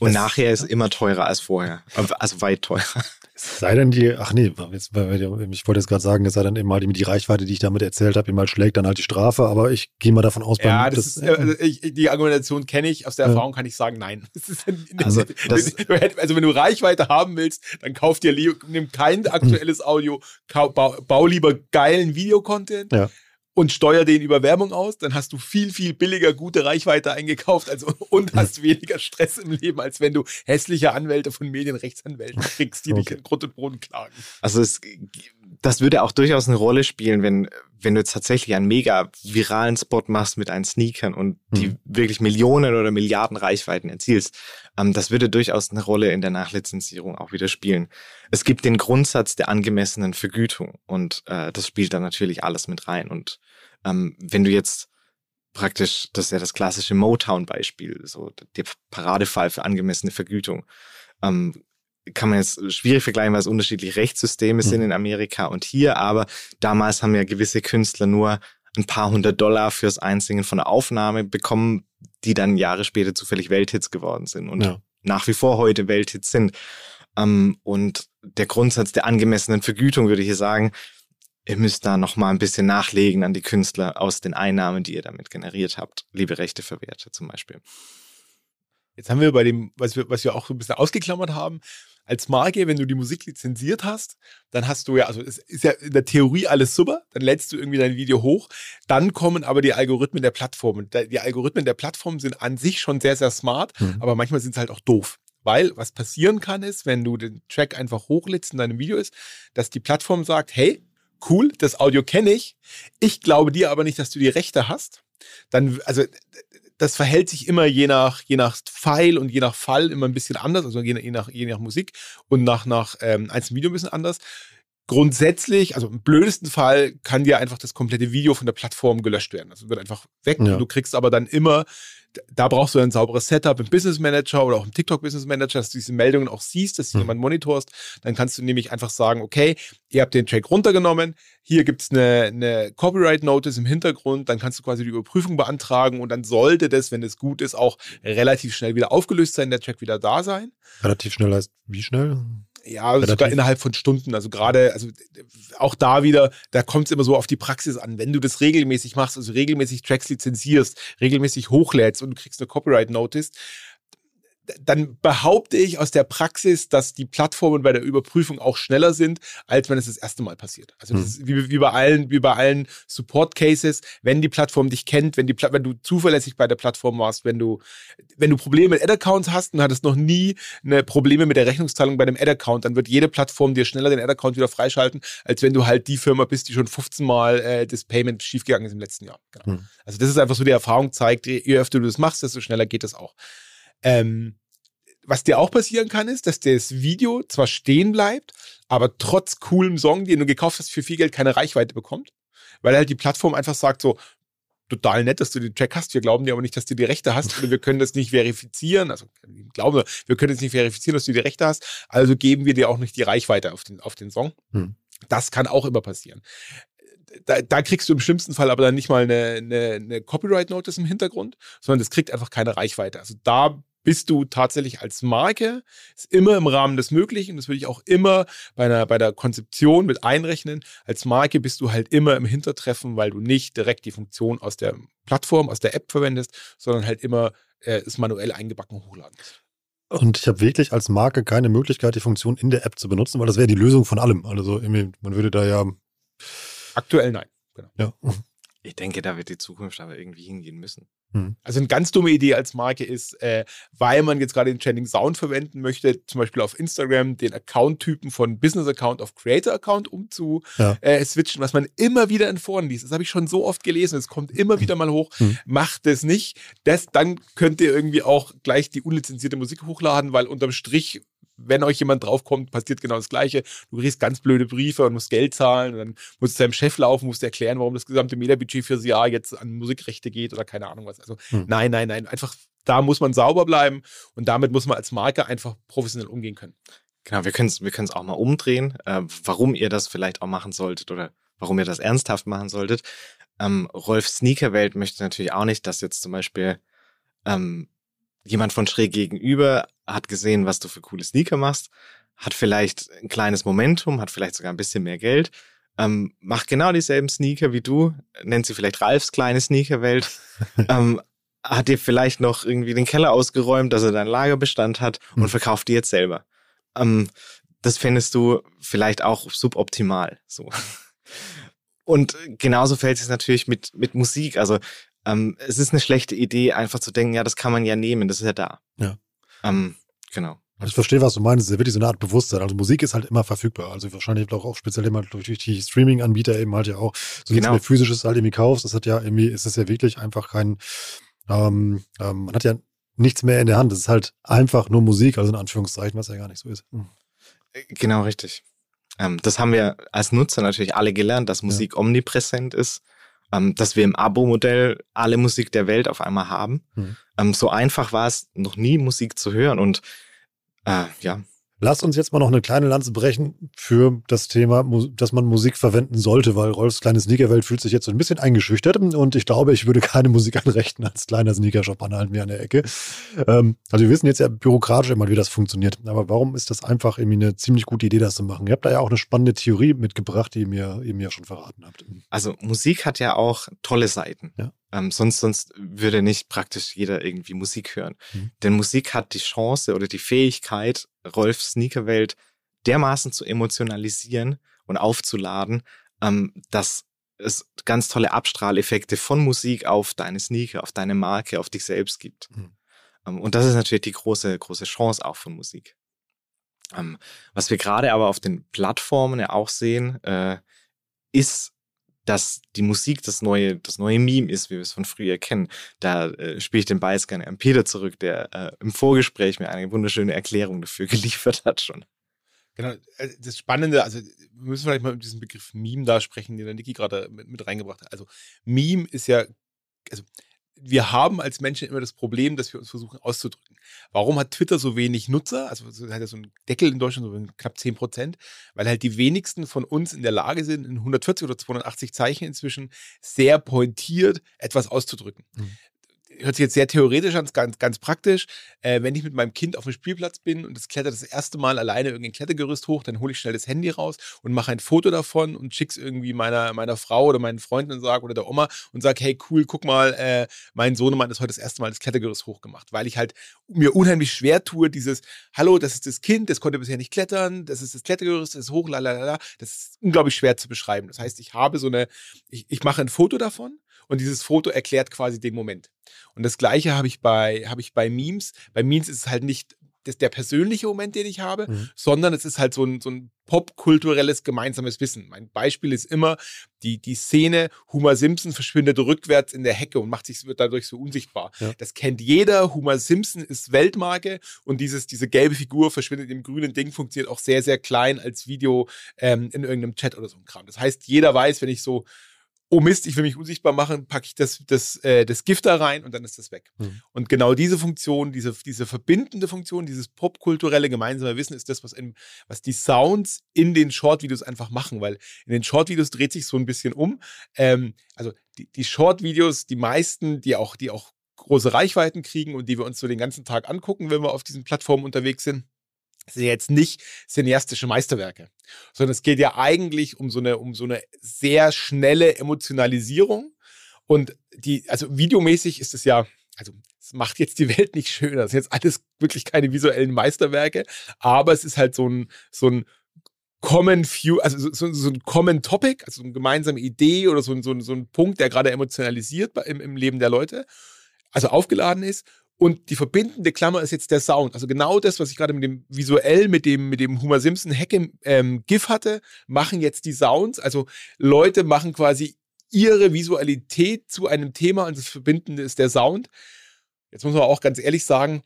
Und das, nachher ist immer teurer als vorher. Also weit teurer. Sei denn die, ach nee, jetzt, ich wollte jetzt gerade sagen, es sei dann eben mal die, die Reichweite, die ich damit erzählt habe, ihm mal schlägt, dann halt die Strafe, aber ich gehe mal davon aus, beim, ja, das, das ist, also ich, die Argumentation kenne ich, aus der. Erfahrung kann ich sagen, nein. [LAUGHS] also, das, also wenn du Reichweite haben willst, dann kauf dir, nimm kein aktuelles Audio, bau, bau lieber geilen Videocontent. Ja und steuer den über Werbung aus, dann hast du viel, viel billiger gute Reichweite eingekauft also, und hast weniger Stress im Leben, als wenn du hässliche Anwälte von Medienrechtsanwälten kriegst, die okay. dich in Grund und Boden klagen. Also es, das würde auch durchaus eine Rolle spielen, wenn, wenn du jetzt tatsächlich einen mega viralen Spot machst mit einen Sneakern und die mhm. wirklich Millionen oder Milliarden Reichweiten erzielst. Ähm, das würde durchaus eine Rolle in der Nachlizenzierung auch wieder spielen. Es gibt den Grundsatz der angemessenen Vergütung und äh, das spielt dann natürlich alles mit rein. Und ähm, wenn du jetzt praktisch, das ist ja das klassische Motown-Beispiel, so der Paradefall für angemessene Vergütung. Ähm, kann man jetzt schwierig vergleichen, weil es unterschiedliche Rechtssysteme sind mhm. in Amerika und hier, aber damals haben ja gewisse Künstler nur ein paar hundert Dollar fürs Einsingen von der Aufnahme bekommen, die dann Jahre später zufällig Welthits geworden sind und ja. nach wie vor heute Welthits sind. Ähm, und der Grundsatz der angemessenen Vergütung würde ich hier sagen, ihr müsst da noch mal ein bisschen nachlegen an die Künstler aus den Einnahmen, die ihr damit generiert habt, liebe Rechteverwerter zum Beispiel. Jetzt haben wir bei dem, was wir, was wir auch so ein bisschen ausgeklammert haben, als Marke, wenn du die Musik lizenziert hast, dann hast du ja, also es ist ja in der Theorie alles super, dann lädst du irgendwie dein Video hoch, dann kommen aber die Algorithmen der Plattformen. Die Algorithmen der Plattformen sind an sich schon sehr, sehr smart, mhm. aber manchmal sind sie halt auch doof. Weil was passieren kann ist, wenn du den Track einfach hochlädst in deinem Video ist, dass die Plattform sagt, hey, cool, das Audio kenne ich, ich glaube dir aber nicht, dass du die Rechte hast. Dann, also das verhält sich immer je nach, je nach Pfeil und je nach Fall immer ein bisschen anders, also je, je nach, je nach Musik und nach, nach ähm, einzelnen Video ein bisschen anders. Grundsätzlich, also im blödesten Fall kann dir einfach das komplette Video von der Plattform gelöscht werden. Das wird einfach weg. Ja. du kriegst aber dann immer da brauchst du ein sauberes Setup im Business Manager oder auch im TikTok Business Manager, dass du diese Meldungen auch siehst, dass du mhm. jemand monitorst. Dann kannst du nämlich einfach sagen, okay, ihr habt den Track runtergenommen, hier gibt's eine, eine Copyright Notice im Hintergrund, dann kannst du quasi die Überprüfung beantragen und dann sollte das, wenn es gut ist, auch relativ schnell wieder aufgelöst sein, der Track wieder da sein. Relativ schnell heißt wie schnell? Ja, Relativ. sogar innerhalb von Stunden. Also gerade, also auch da wieder, da kommt es immer so auf die Praxis an. Wenn du das regelmäßig machst, also regelmäßig Tracks lizenzierst, regelmäßig hochlädst und du kriegst eine Copyright Notice, dann behaupte ich aus der Praxis, dass die Plattformen bei der Überprüfung auch schneller sind, als wenn es das erste Mal passiert. Also das mhm. ist wie, wie, bei allen, wie bei allen Support Cases, wenn die Plattform dich kennt, wenn die wenn du zuverlässig bei der Plattform warst, wenn du wenn du Probleme mit Ad Accounts hast und hattest noch nie eine Probleme mit der Rechnungszahlung bei dem Ad Account, dann wird jede Plattform dir schneller den Ad Account wieder freischalten, als wenn du halt die Firma bist, die schon 15 Mal äh, das Payment schiefgegangen ist im letzten Jahr. Genau. Mhm. Also das ist einfach so die Erfahrung zeigt, je öfter du das machst, desto schneller geht das auch. Ähm, was dir auch passieren kann, ist, dass das Video zwar stehen bleibt, aber trotz coolem Song, den du gekauft hast, für viel Geld keine Reichweite bekommt. Weil halt die Plattform einfach sagt so, total nett, dass du den Track hast. Wir glauben dir aber nicht, dass du die Rechte hast oder wir können das nicht verifizieren. Also glauben wir können jetzt nicht verifizieren, dass du die Rechte hast. Also geben wir dir auch nicht die Reichweite auf den, auf den Song. Hm. Das kann auch immer passieren. Da, da, kriegst du im schlimmsten Fall aber dann nicht mal eine, eine, eine Copyright-Notice im Hintergrund, sondern das kriegt einfach keine Reichweite. Also da bist du tatsächlich als Marke, ist immer im Rahmen des Möglichen, das würde ich auch immer bei, einer, bei der Konzeption mit einrechnen. Als Marke bist du halt immer im Hintertreffen, weil du nicht direkt die Funktion aus der Plattform, aus der App verwendest, sondern halt immer äh, es manuell eingebacken hochladen. Und ich habe wirklich als Marke keine Möglichkeit, die Funktion in der App zu benutzen, weil das wäre die Lösung von allem. Also man würde da ja. Aktuell nein. Genau. Ja. Ich denke, da wird die Zukunft aber irgendwie hingehen müssen. Hm. Also eine ganz dumme Idee als Marke ist, äh, weil man jetzt gerade den Trending Sound verwenden möchte, zum Beispiel auf Instagram den Account-Typen von Business-Account auf Creator-Account umzu ja. äh, switchen, was man immer wieder in Foren liest. Das habe ich schon so oft gelesen, es kommt immer wieder mal hoch. Hm. Macht das nicht. Das, dann könnt ihr irgendwie auch gleich die unlizenzierte Musik hochladen, weil unterm Strich wenn euch jemand draufkommt, passiert genau das Gleiche. Du kriegst ganz blöde Briefe und musst Geld zahlen und dann musst du deinem Chef laufen, musst erklären, warum das gesamte Mediabudget fürs Jahr jetzt an Musikrechte geht oder keine Ahnung was. Also hm. nein, nein, nein, einfach da muss man sauber bleiben und damit muss man als Marke einfach professionell umgehen können. Genau, wir können es wir auch mal umdrehen, äh, warum ihr das vielleicht auch machen solltet oder warum ihr das ernsthaft machen solltet. Ähm, Rolf Sneakerwelt möchte natürlich auch nicht, dass jetzt zum Beispiel ähm, jemand von schräg gegenüber hat gesehen, was du für coole Sneaker machst, hat vielleicht ein kleines Momentum, hat vielleicht sogar ein bisschen mehr Geld, ähm, macht genau dieselben Sneaker wie du, nennt sie vielleicht Ralfs kleine Sneakerwelt, [LAUGHS] ähm, hat dir vielleicht noch irgendwie den Keller ausgeräumt, dass er deinen Lagerbestand hat und hm. verkauft die jetzt selber. Ähm, das findest du vielleicht auch suboptimal, so. [LAUGHS] Und genauso fällt es natürlich mit, mit Musik. Also ähm, es ist eine schlechte Idee, einfach zu denken, ja, das kann man ja nehmen, das ist ja da. Ja. Ähm, genau. Also ich verstehe, was du meinst. Es ist ja wirklich so eine Art Bewusstsein. Also Musik ist halt immer verfügbar. Also wahrscheinlich auch, auch speziell immer durch die Streaming-Anbieter eben halt ja auch. So genau. nichts physisches halt irgendwie kaufst. Das hat ja irgendwie, ist es ja wirklich einfach kein, ähm, ähm, man hat ja nichts mehr in der Hand. Das ist halt einfach nur Musik, also in Anführungszeichen, was ja gar nicht so ist. Hm. Äh, genau, richtig. Ähm, das haben wir als Nutzer natürlich alle gelernt, dass Musik ja. omnipräsent ist ähm, dass wir im Abo-Modell alle Musik der Welt auf einmal haben. Mhm. Ähm, so einfach war es noch nie, Musik zu hören. Und äh, ja, Lass uns jetzt mal noch eine kleine Lanze brechen für das Thema, dass man Musik verwenden sollte, weil Rolfs kleine Sneakerwelt fühlt sich jetzt so ein bisschen eingeschüchtert und ich glaube, ich würde [LAUGHS] keine Musik anrechten als kleiner Sneakershop anhalten mir an der Ecke. Ähm, also wir wissen jetzt ja bürokratisch immer, wie das funktioniert. Aber warum ist das einfach irgendwie eine ziemlich gute Idee, das zu machen? Ihr habt da ja auch eine spannende Theorie mitgebracht, die ihr mir, ihr mir schon verraten habt. Also Musik hat ja auch tolle Seiten. Ja. Ähm, sonst, sonst würde nicht praktisch jeder irgendwie Musik hören. Mhm. Denn Musik hat die Chance oder die Fähigkeit, Rolfs Sneakerwelt dermaßen zu emotionalisieren und aufzuladen, ähm, dass es ganz tolle Abstrahleffekte von Musik auf deine Sneaker, auf deine Marke, auf dich selbst gibt. Mhm. Ähm, und das ist natürlich die große, große Chance auch von Musik. Ähm, was wir gerade aber auf den Plattformen ja auch sehen, äh, ist dass die Musik das neue, das neue Meme ist, wie wir es von früher kennen. Da äh, spiele ich den Ball gerne an Peter zurück, der äh, im Vorgespräch mir eine wunderschöne Erklärung dafür [LAUGHS] geliefert hat schon. Genau, äh, das Spannende, also wir müssen vielleicht mal über diesen Begriff Meme da sprechen, den der Niki gerade mit, mit reingebracht hat. Also Meme ist ja, also wir haben als Menschen immer das Problem, dass wir uns versuchen auszudrücken. Warum hat Twitter so wenig Nutzer? Also hat er so einen Deckel in Deutschland, so knapp 10 Prozent, weil halt die wenigsten von uns in der Lage sind, in 140 oder 280 Zeichen inzwischen sehr pointiert etwas auszudrücken. Mhm hört sich jetzt sehr theoretisch an, ganz, ganz praktisch. Äh, wenn ich mit meinem Kind auf dem Spielplatz bin und es klettert das erste Mal alleine irgendein Klettergerüst hoch, dann hole ich schnell das Handy raus und mache ein Foto davon und schicke es irgendwie meiner, meiner Frau oder meinen Freunden und sage oder der Oma und sage, hey cool, guck mal, äh, mein Sohnemann ist heute das erste Mal das Klettergerüst hochgemacht, weil ich halt mir unheimlich schwer tue, dieses, hallo, das ist das Kind, das konnte bisher nicht klettern, das ist das Klettergerüst, das ist hoch, lalala, das ist unglaublich schwer zu beschreiben. Das heißt, ich habe so eine, ich, ich mache ein Foto davon und dieses Foto erklärt quasi den Moment. Und das gleiche habe ich bei, habe ich bei Memes. Bei Memes ist es halt nicht das der persönliche Moment, den ich habe, mhm. sondern es ist halt so ein, so ein popkulturelles gemeinsames Wissen. Mein Beispiel ist immer die, die Szene, Homer Simpson verschwindet rückwärts in der Hecke und macht sich, wird dadurch so unsichtbar. Ja. Das kennt jeder. Homer Simpson ist Weltmarke und dieses, diese gelbe Figur verschwindet im grünen Ding, funktioniert auch sehr, sehr klein als Video ähm, in irgendeinem Chat oder so ein Kram. Das heißt, jeder weiß, wenn ich so oh Mist, ich will mich unsichtbar machen, packe ich das, das, äh, das Gift da rein und dann ist das weg. Mhm. Und genau diese Funktion, diese, diese verbindende Funktion, dieses popkulturelle gemeinsame Wissen ist das, was, in, was die Sounds in den Short-Videos einfach machen, weil in den Short-Videos dreht sich so ein bisschen um. Ähm, also die, die Short-Videos, die meisten, die auch, die auch große Reichweiten kriegen und die wir uns so den ganzen Tag angucken, wenn wir auf diesen Plattformen unterwegs sind, sind jetzt nicht cineastische Meisterwerke, sondern es geht ja eigentlich um so eine, um so eine sehr schnelle Emotionalisierung. Und die, also videomäßig ist es ja, also es macht jetzt die Welt nicht schöner. Das sind jetzt alles wirklich keine visuellen Meisterwerke, aber es ist halt so ein, so ein Common View, also so, so, so ein Common Topic, also so eine gemeinsame Idee oder so, so, so ein Punkt, der gerade emotionalisiert im, im Leben der Leute, also aufgeladen ist und die verbindende Klammer ist jetzt der Sound. Also genau das, was ich gerade mit dem visuell, mit dem, mit dem Homer Simpson Hecke ähm, GIF hatte, machen jetzt die Sounds. Also Leute machen quasi ihre Visualität zu einem Thema und das Verbindende ist der Sound. Jetzt muss man auch ganz ehrlich sagen,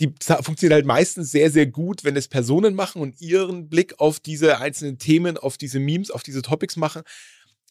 die funktioniert halt meistens sehr, sehr gut, wenn es Personen machen und ihren Blick auf diese einzelnen Themen, auf diese Memes, auf diese Topics machen.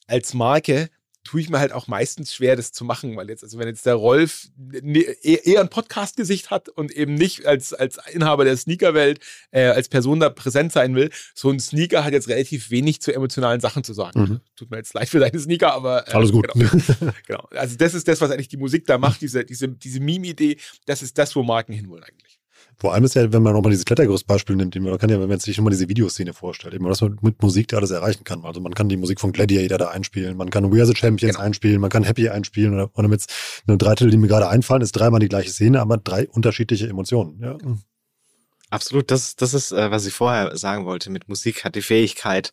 Als Marke tue ich mir halt auch meistens schwer, das zu machen, weil jetzt, also wenn jetzt der Rolf ne, eher ein Podcast-Gesicht hat und eben nicht als, als Inhaber der Sneakerwelt äh, als Person da präsent sein will, so ein Sneaker hat jetzt relativ wenig zu emotionalen Sachen zu sagen. Mhm. Tut mir jetzt leid für deine Sneaker, aber äh, alles gut. Genau. [LAUGHS] genau. Also das ist das, was eigentlich die Musik da macht, diese, diese, diese Meme-Idee, das ist das, wo Marken hinwollen eigentlich. Vor allem ist ja, wenn man nochmal dieses Klettergerüst-Beispiel nimmt, man kann ja, wenn man sich nochmal diese Videoszene vorstellt, eben, was man mit Musik da alles erreichen kann. Also man kann die Musik von Gladiator da einspielen, man kann We Are the Champions genau. einspielen, man kann Happy einspielen oder, oder mit nur drei Titel, die mir gerade einfallen, ist dreimal die gleiche Szene, aber drei unterschiedliche Emotionen. Ja. Absolut, das, das ist, äh, was ich vorher sagen wollte. Mit Musik hat die Fähigkeit,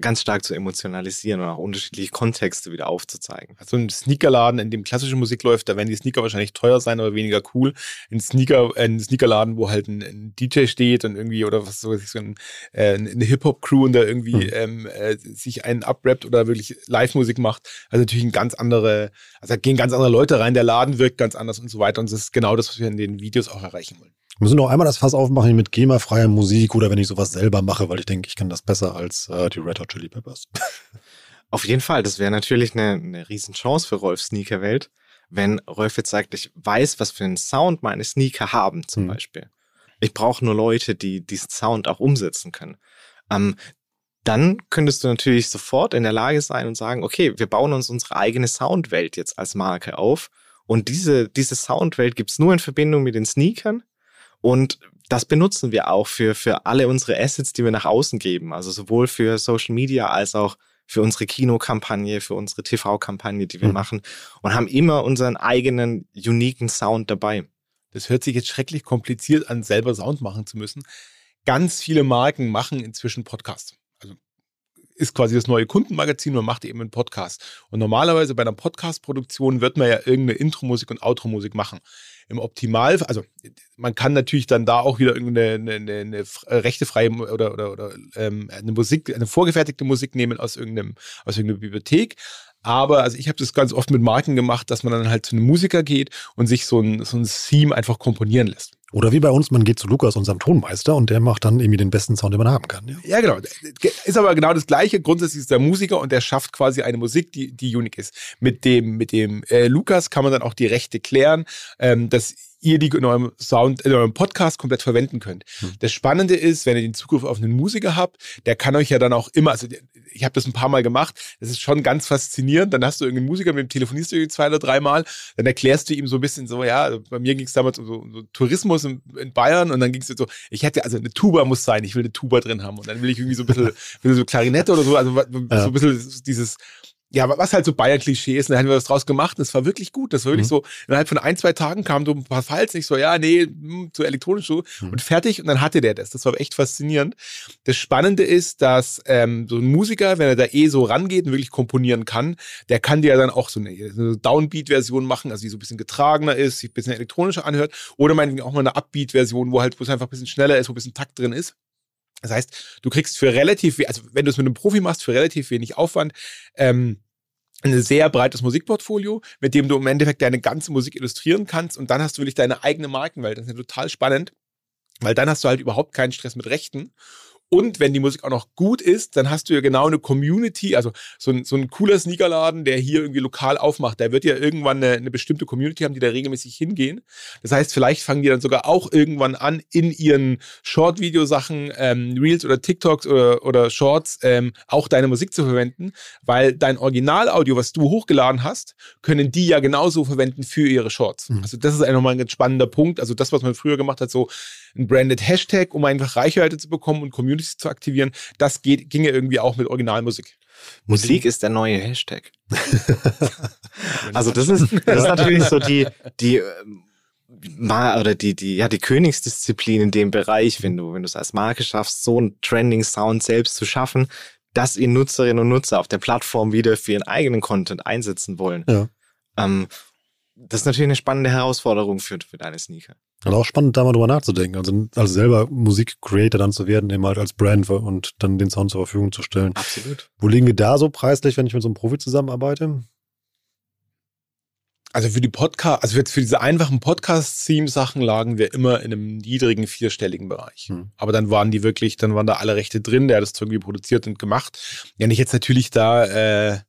ganz stark zu emotionalisieren und auch unterschiedliche Kontexte wieder aufzuzeigen. Also ein Sneakerladen, in dem klassische Musik läuft, da werden die Sneaker wahrscheinlich teuer sein, aber weniger cool. Ein Sneaker, ein Sneakerladen, wo halt ein, ein DJ steht und irgendwie oder was so, so ein, äh, eine Hip-Hop-Crew und da irgendwie mhm. ähm, äh, sich einen abrappt oder wirklich Live-Musik macht. Also natürlich ein ganz andere, also da gehen ganz andere Leute rein, der Laden wirkt ganz anders und so weiter. Und das ist genau das, was wir in den Videos auch erreichen wollen. Wir müssen noch einmal das Fass aufmachen mit GEMA-freier Musik oder wenn ich sowas selber mache, weil ich denke, ich kann das besser als äh, die Red Hot Chili Peppers. [LAUGHS] Auf jeden Fall, das wäre natürlich eine, eine Riesenchance für Rolfs Sneakerwelt, wenn Rolf jetzt sagt, ich weiß, was für einen Sound meine Sneaker haben, zum mhm. Beispiel. Ich brauche nur Leute, die diesen Sound auch umsetzen können. Ähm, dann könntest du natürlich sofort in der Lage sein und sagen, okay, wir bauen uns unsere eigene Soundwelt jetzt als Marke auf. Und diese, diese Soundwelt gibt's nur in Verbindung mit den Sneakern und das benutzen wir auch für, für alle unsere Assets, die wir nach außen geben. Also sowohl für Social Media als auch für unsere Kinokampagne, für unsere TV-Kampagne, die wir mhm. machen und haben immer unseren eigenen uniken Sound dabei. Das hört sich jetzt schrecklich kompliziert an, selber Sound machen zu müssen. Ganz viele Marken machen inzwischen Podcasts. Ist quasi das neue Kundenmagazin, man macht eben einen Podcast. Und normalerweise bei einer Podcast-Produktion wird man ja irgendeine Intro-Musik und Outro-Musik machen im Optimalfall, also man kann natürlich dann da auch wieder irgendeine eine, eine, eine äh, rechtefreie oder, oder, oder ähm, eine Musik, eine vorgefertigte Musik nehmen aus irgendeinem, aus irgendeiner Bibliothek. Aber also ich habe das ganz oft mit Marken gemacht, dass man dann halt zu einem Musiker geht und sich so ein, so ein Theme einfach komponieren lässt. Oder wie bei uns, man geht zu Lukas, unserem Tonmeister, und der macht dann irgendwie den besten Sound, den man haben kann. Ja, ja genau. Ist aber genau das Gleiche. Grundsätzlich ist der Musiker und der schafft quasi eine Musik, die, die unique ist. Mit dem, mit dem äh, Lukas kann man dann auch die Rechte klären, ähm, dass ihr die in eurem Sound, in eurem Podcast komplett verwenden könnt. Hm. Das Spannende ist, wenn ihr den Zugriff auf einen Musiker habt, der kann euch ja dann auch immer, also ich habe das ein paar Mal gemacht, das ist schon ganz faszinierend. Dann hast du irgendeinen Musiker, mit dem telefonierst du zwei oder dreimal, dann erklärst du ihm so ein bisschen so, ja, also bei mir ging es damals um so, so Tourismus in, in, Bayern und dann ging es so, ich hätte, also eine Tuba muss sein, ich will eine Tuba drin haben und dann will ich irgendwie so ein bisschen, [LAUGHS] bisschen so Klarinette oder so, also so ein bisschen dieses ja, was halt so Bayern-Klischee ist, und da haben wir was draus gemacht und es war wirklich gut. Das war wirklich Mhm. so, innerhalb von ein, zwei Tagen kamen so ein paar Files, nicht so, ja, nee, hm, zu elektronisch so Mhm. und fertig und dann hatte der das. Das war echt faszinierend. Das Spannende ist, dass ähm, so ein Musiker, wenn er da eh so rangeht und wirklich komponieren kann, der kann dir dann auch so eine, eine Downbeat-Version machen, also die so ein bisschen getragener ist, sich ein bisschen elektronischer anhört oder meinetwegen auch mal eine Upbeat-Version, wo halt, wo es einfach ein bisschen schneller ist, wo ein bisschen Takt drin ist. Das heißt, du kriegst für relativ, also wenn du es mit einem Profi machst, für relativ wenig Aufwand, ähm, ein sehr breites Musikportfolio, mit dem du im Endeffekt deine ganze Musik illustrieren kannst und dann hast du wirklich deine eigene Markenwelt. Das ist ja total spannend, weil dann hast du halt überhaupt keinen Stress mit Rechten. Und wenn die Musik auch noch gut ist, dann hast du ja genau eine Community, also so ein, so ein cooler Sneakerladen, der hier irgendwie lokal aufmacht, der wird ja irgendwann eine, eine bestimmte Community haben, die da regelmäßig hingehen. Das heißt, vielleicht fangen die dann sogar auch irgendwann an, in ihren Short-Video-Sachen, ähm, Reels oder TikToks oder, oder Shorts ähm, auch deine Musik zu verwenden, weil dein Originalaudio, was du hochgeladen hast, können die ja genauso verwenden für ihre Shorts. Mhm. Also das ist einfach nochmal ein ganz spannender Punkt. Also das, was man früher gemacht hat, so ein branded Hashtag, um einfach Reichweite zu bekommen und Communities zu aktivieren, das geht, ginge irgendwie auch mit Originalmusik. Musik ist der neue Hashtag. [LAUGHS] [LAUGHS] also das ist, das ist natürlich so die, die ähm, oder die, die, ja, die Königsdisziplin in dem Bereich, wenn du, wenn du es als Marke schaffst, so einen Trending Sound selbst zu schaffen, dass ihn Nutzerinnen und Nutzer auf der Plattform wieder für ihren eigenen Content einsetzen wollen. Ja. Ähm, das ist natürlich eine spannende Herausforderung für, für deine Sneaker. Und auch spannend, da mal drüber nachzudenken. Also, also selber Musikcreator dann zu werden, eben halt als Brand und dann den Sound zur Verfügung zu stellen. Absolut. Wo liegen wir da so preislich, wenn ich mit so einem Profi zusammenarbeite? Also für die Podcast, also jetzt für diese einfachen Podcast-Theme-Sachen lagen wir immer in einem niedrigen vierstelligen Bereich. Hm. Aber dann waren die wirklich, dann waren da alle Rechte drin, der hat das irgendwie produziert und gemacht. Wenn ich jetzt natürlich da, äh,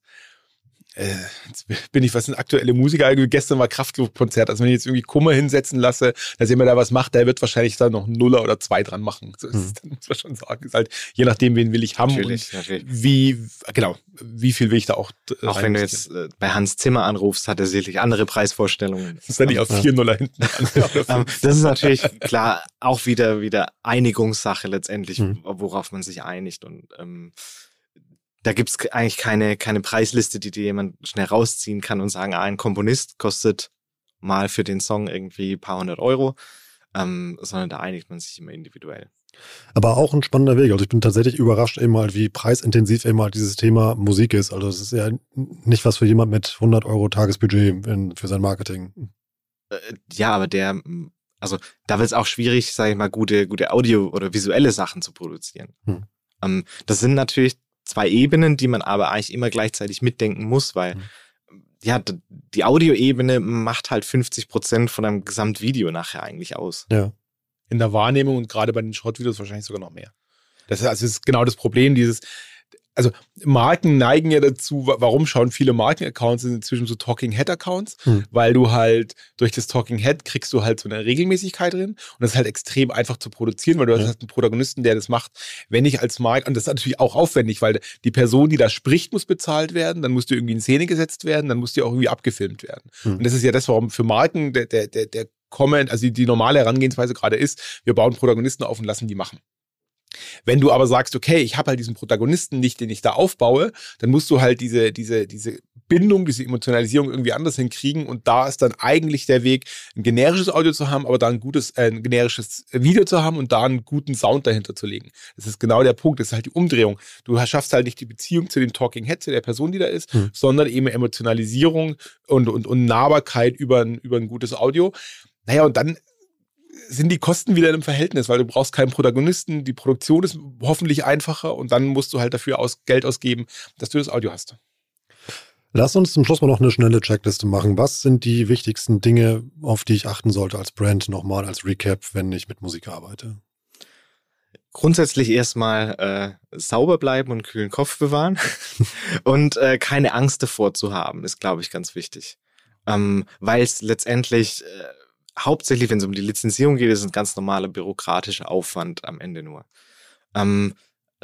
äh, jetzt bin ich, was sind aktuelle Musiker? Gestern war Kraftklub-Konzert. Also wenn ich jetzt irgendwie Kummer hinsetzen lasse, dass jemand da was macht, der wird wahrscheinlich da noch einen Nuller oder zwei dran machen. So ist Hm. es, dann muss man schon sagen. Ist halt, je nachdem, wen will ich haben Natürlich, und natürlich. wie, genau, wie viel will ich da auch Auch wenn du jetzt äh, bei Hans Zimmer anrufst, hat er sicherlich andere Preisvorstellungen. Das ist dann nicht auf Ja. vier Nuller hinten dran. [LAUGHS] Ähm, das ist [LAUGHS] natürlich klar auch wieder wieder Einigungssache letztendlich, Mhm. worauf man sich einigt. Und ähm, da gibt's k- eigentlich keine, keine Preisliste, die dir jemand schnell rausziehen kann und sagen, ah, ein Komponist kostet mal für den Song irgendwie ein paar hundert Euro, ähm, sondern da einigt man sich immer individuell. Aber auch ein spannender Weg. Also ich bin tatsächlich überrascht eben halt, wie preisintensiv eben halt dieses Thema Musik ist. Also es ist ja nicht was für jemand mit 100 Euro Tagesbudget in, für sein Marketing. Äh, ja, aber der, also da wird es auch schwierig, sage ich mal, gute, gute Audio- oder visuelle Sachen zu produzieren. Hm. Ähm, das sind natürlich zwei Ebenen, die man aber eigentlich immer gleichzeitig mitdenken muss, weil Hm. ja, die Audioebene macht halt 50 Prozent von einem Gesamtvideo nachher eigentlich aus. Ja. in der Wahrnehmung und gerade bei den Short-Videos wahrscheinlich sogar noch mehr. Das ist, also das ist genau das Problem, dieses, also Marken neigen ja dazu, wa- warum schauen viele Markenaccounts sind inzwischen so Talking Head Accounts, Hm. weil du halt durch das Talking Head kriegst du halt so eine Regelmäßigkeit drin und das ist halt extrem einfach zu produzieren, weil du Ja. hast einen Protagonisten, der das macht. Wenn ich als Marke, und das ist natürlich auch aufwendig, weil die Person, die da spricht, muss bezahlt werden, dann musst du irgendwie in Szene gesetzt werden, dann muss die auch irgendwie abgefilmt werden. Hm. Und das ist ja das, warum für Marken der, der, der, der Comment, also die, die normale Herangehensweise gerade ist, wir bauen Protagonisten auf und lassen die machen. Wenn du aber sagst, okay, ich habe halt diesen Protagonisten nicht, den ich da aufbaue, dann musst du halt diese, diese, diese Bindung, diese Emotionalisierung irgendwie anders hinkriegen. Und da ist dann eigentlich der Weg, ein generisches Audio zu haben, aber da ein gutes, äh, ein generisches Video zu haben und da einen guten Sound dahinter zu legen. Das ist genau der Punkt. Das ist halt die Umdrehung. Du schaffst halt nicht die Beziehung zu dem Talking Head, zu der Person, die da ist, Hm. sondern eben Emotionalisierung und, und, und Nahbarkeit über ein, über ein gutes Audio. Naja, und dann sind die Kosten wieder in einem Verhältnis, weil du brauchst keinen Protagonisten, die Produktion ist hoffentlich einfacher und dann musst du halt dafür aus, Geld ausgeben, dass du das Audio hast. Lass uns zum Schluss mal noch eine schnelle Checkliste machen. Was sind die wichtigsten Dinge, auf die ich achten sollte als Brand nochmal als Recap, wenn ich mit Musik arbeite? Grundsätzlich erstmal äh, sauber bleiben und kühlen Kopf bewahren [LAUGHS] und äh, keine Angst davor zu haben, ist, glaube ich, ganz wichtig. Ähm, Weil es letztendlich äh, hauptsächlich, wenn es um die Lizenzierung geht, ist ein ganz normaler bürokratischer Aufwand am Ende nur. Ähm,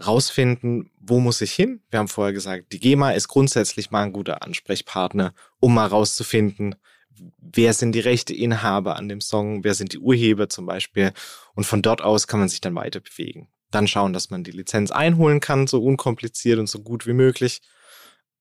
rausfinden, wo muss ich hin? Wir haben vorher gesagt, die GEMA ist grundsätzlich mal ein guter Ansprechpartner, um mal rauszufinden, wer sind die Rechteinhaber an dem Song, wer sind die Urheber zum Beispiel. Und von dort aus kann man sich dann weiter bewegen. Dann schauen, dass man die Lizenz einholen kann, so unkompliziert und so gut wie möglich.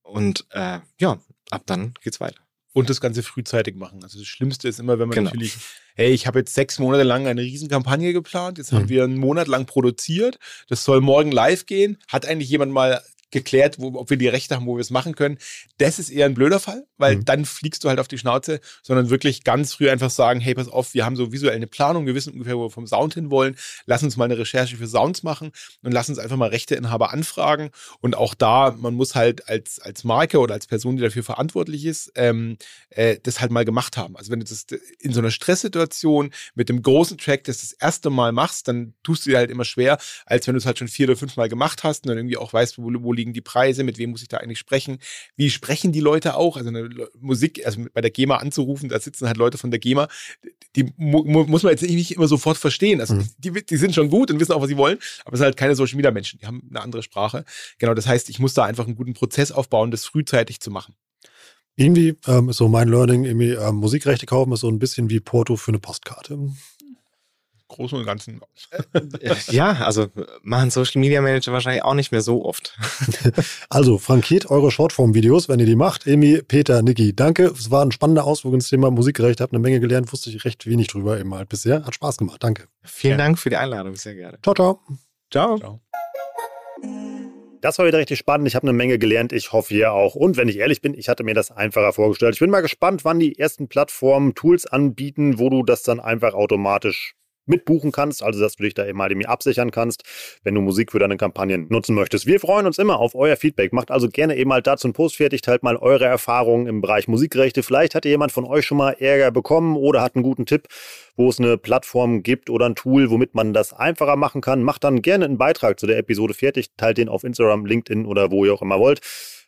Und äh, ja, ab dann geht's weiter. Und das Ganze frühzeitig machen. Also das Schlimmste ist immer, wenn man Genau. natürlich, hey, ich habe jetzt sechs Monate lang eine Riesenkampagne geplant, jetzt haben Mhm. wir einen Monat lang produziert, das soll morgen live gehen. Hat eigentlich jemand mal geklärt, wo, ob wir die Rechte haben, wo wir es machen können. Das ist eher ein blöder Fall, weil Mhm. dann fliegst du halt auf die Schnauze, sondern wirklich ganz früh einfach sagen, hey, pass auf, wir haben so visuell eine Planung, wir wissen ungefähr, wo wir vom Sound hin wollen. Lass uns mal eine Recherche für Sounds machen und lass uns einfach mal Rechteinhaber anfragen. Und auch da, man muss halt als, als Marke oder als Person, die dafür verantwortlich ist, ähm, äh, das halt mal gemacht haben. Also wenn du das in so einer Stresssituation mit dem großen Track das das erste Mal machst, dann tust du dir halt immer schwer, als wenn du es halt schon vier oder fünf Mal gemacht hast und dann irgendwie auch weißt, wo, wo liegen die Preise, mit wem muss ich da eigentlich sprechen, wie sprechen die Leute auch, also eine Musik, also bei der GEMA anzurufen, da sitzen halt Leute von der GEMA, die mu muss man jetzt nicht immer sofort verstehen. Also Mhm. die, die sind schon gut und wissen auch, was sie wollen, aber es sind halt keine Social Media Menschen, die haben eine andere Sprache. Genau, das heißt, ich muss da einfach einen guten Prozess aufbauen, das frühzeitig zu machen. Irgendwie ähm, ist so mein Learning, irgendwie ähm, Musikrechte kaufen ist so ein bisschen wie Porto für eine Postkarte. Großen und Ganzen. Äh, ja, also machen Social Media Manager wahrscheinlich auch nicht mehr so oft. [LAUGHS] Also, frankiert eure Shortform-Videos, wenn ihr die macht. Emi, Peter, Niki, danke. Es war ein spannender Ausflug ins Thema Musikrecht. Hab eine Menge gelernt, wusste ich recht wenig drüber eben halt bisher. Hat Spaß gemacht. Danke. Vielen Ja. Dank für die Einladung, sehr gerne. Ciao, ciao. Ciao. Ciao. Das war wieder richtig spannend. Ich habe eine Menge gelernt. Ich hoffe, ihr auch. Und wenn ich ehrlich bin, ich hatte mir das einfacher vorgestellt. Ich bin mal gespannt, wann die ersten Plattformen Tools anbieten, wo du das dann einfach automatisch mitbuchen kannst, also dass du dich da eben mal irgendwie absichern kannst, wenn du Musik für deine Kampagnen nutzen möchtest. Wir freuen uns immer auf euer Feedback. Macht also gerne eben mal dazu einen Post fertig, teilt mal eure Erfahrungen im Bereich Musikrechte. Vielleicht hat jemand von euch schon mal Ärger bekommen oder hat einen guten Tipp, wo es eine Plattform gibt oder ein Tool, womit man das einfacher machen kann. Macht dann gerne einen Beitrag zu der Episode fertig, teilt den auf Instagram, LinkedIn oder wo ihr auch immer wollt.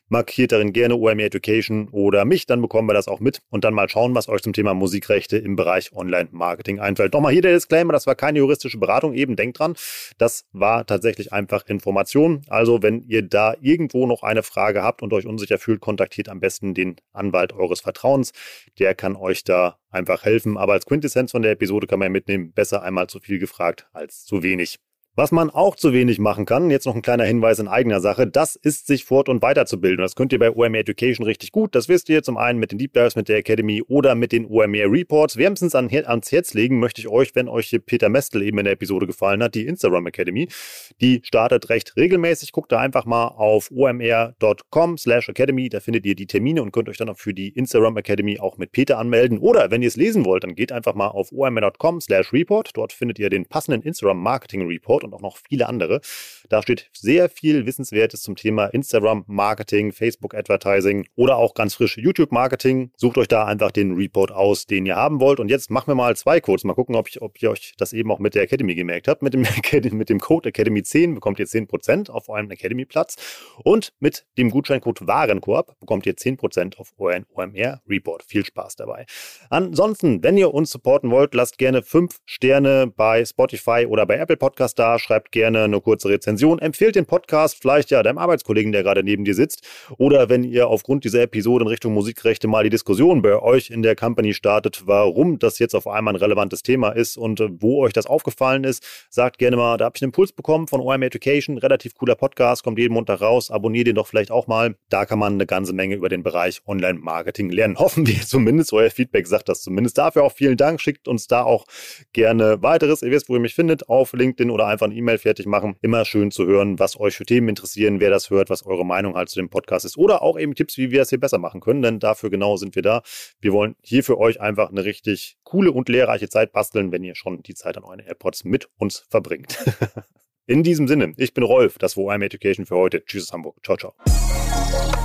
Markiert darin gerne OME Education oder mich, dann bekommen wir das auch mit und dann mal schauen, was euch zum Thema Musikrechte im Bereich Online-Marketing einfällt. Nochmal hier der Disclaimer, das war keine juristische Beratung, eben denkt dran, das war tatsächlich einfach Information. Also wenn ihr da irgendwo noch eine Frage habt und euch unsicher fühlt, kontaktiert am besten den Anwalt eures Vertrauens. Der kann euch da einfach helfen. Aber als Quintessenz von der Episode kann man ja mitnehmen, besser einmal zu viel gefragt als zu wenig. Was man auch zu wenig machen kann, jetzt noch ein kleiner Hinweis in eigener Sache, das ist sich fort- und weiterzubilden. Das könnt ihr bei OMR Education richtig gut. Das wisst ihr zum einen mit den Deep Dives, mit der Academy oder mit den OMR Reports. Wärmstens an, ans Herz legen möchte ich euch, wenn euch hier Peter Mestel eben in der Episode gefallen hat, die Instagram Academy. Die startet recht regelmäßig. Guckt da einfach mal auf omr.com slash academy. Da findet ihr die Termine und könnt euch dann auch für die Instagram Academy auch mit Peter anmelden. Oder wenn ihr es lesen wollt, dann geht einfach mal auf omr.com slash report. Dort findet ihr den passenden Instagram Marketing Report und auch noch viele andere. Da steht sehr viel Wissenswertes zum Thema Instagram Marketing, Facebook Advertising oder auch ganz frisch YouTube Marketing. Sucht euch da einfach den Report aus, den ihr haben wollt. Und jetzt machen wir mal zwei Codes. Mal gucken, ob, ich, ob ihr euch das eben auch mit der Academy gemerkt habt. Mit dem, [LAUGHS] mit dem Code Academy 10 bekommt ihr 10% auf eurem Academy-Platz. Und mit dem Gutscheincode Warenkorb bekommt ihr 10% auf euren OMR Report. Viel Spaß dabei. Ansonsten, wenn ihr uns supporten wollt, lasst gerne 5 Sterne bei Spotify oder bei Apple Podcast da. Schreibt gerne eine kurze Rezension. Empfehlt den Podcast vielleicht ja deinem Arbeitskollegen, der gerade neben dir sitzt. Oder wenn ihr aufgrund dieser Episode in Richtung Musikrechte mal die Diskussion bei euch in der Company startet, warum das jetzt auf einmal ein relevantes Thema ist und äh, wo euch das aufgefallen ist, sagt gerne mal, da habe ich einen Impuls bekommen von OM Education. Relativ cooler Podcast, kommt jeden Montag raus. Abonniert den doch vielleicht auch mal. Da kann man eine ganze Menge über den Bereich Online-Marketing lernen. [LAUGHS] Hoffen wir zumindest. Euer Feedback sagt das zumindest. Dafür auch vielen Dank. Schickt uns da auch gerne weiteres. Ihr wisst, wo ihr mich findet. Auf LinkedIn oder einfach eine E-Mail fertig machen. Immer schön zu hören, was euch für Themen interessieren, wer das hört, was eure Meinung halt zu dem Podcast ist. Oder auch eben Tipps, wie wir es hier besser machen können. Denn dafür genau sind wir da. Wir wollen hier für euch einfach eine richtig coole und lehrreiche Zeit basteln, wenn ihr schon die Zeit an euren AirPods mit uns verbringt. [LAUGHS] In diesem Sinne, ich bin Rolf, das war OM Education für heute. Tschüss aus Hamburg. Ciao, ciao.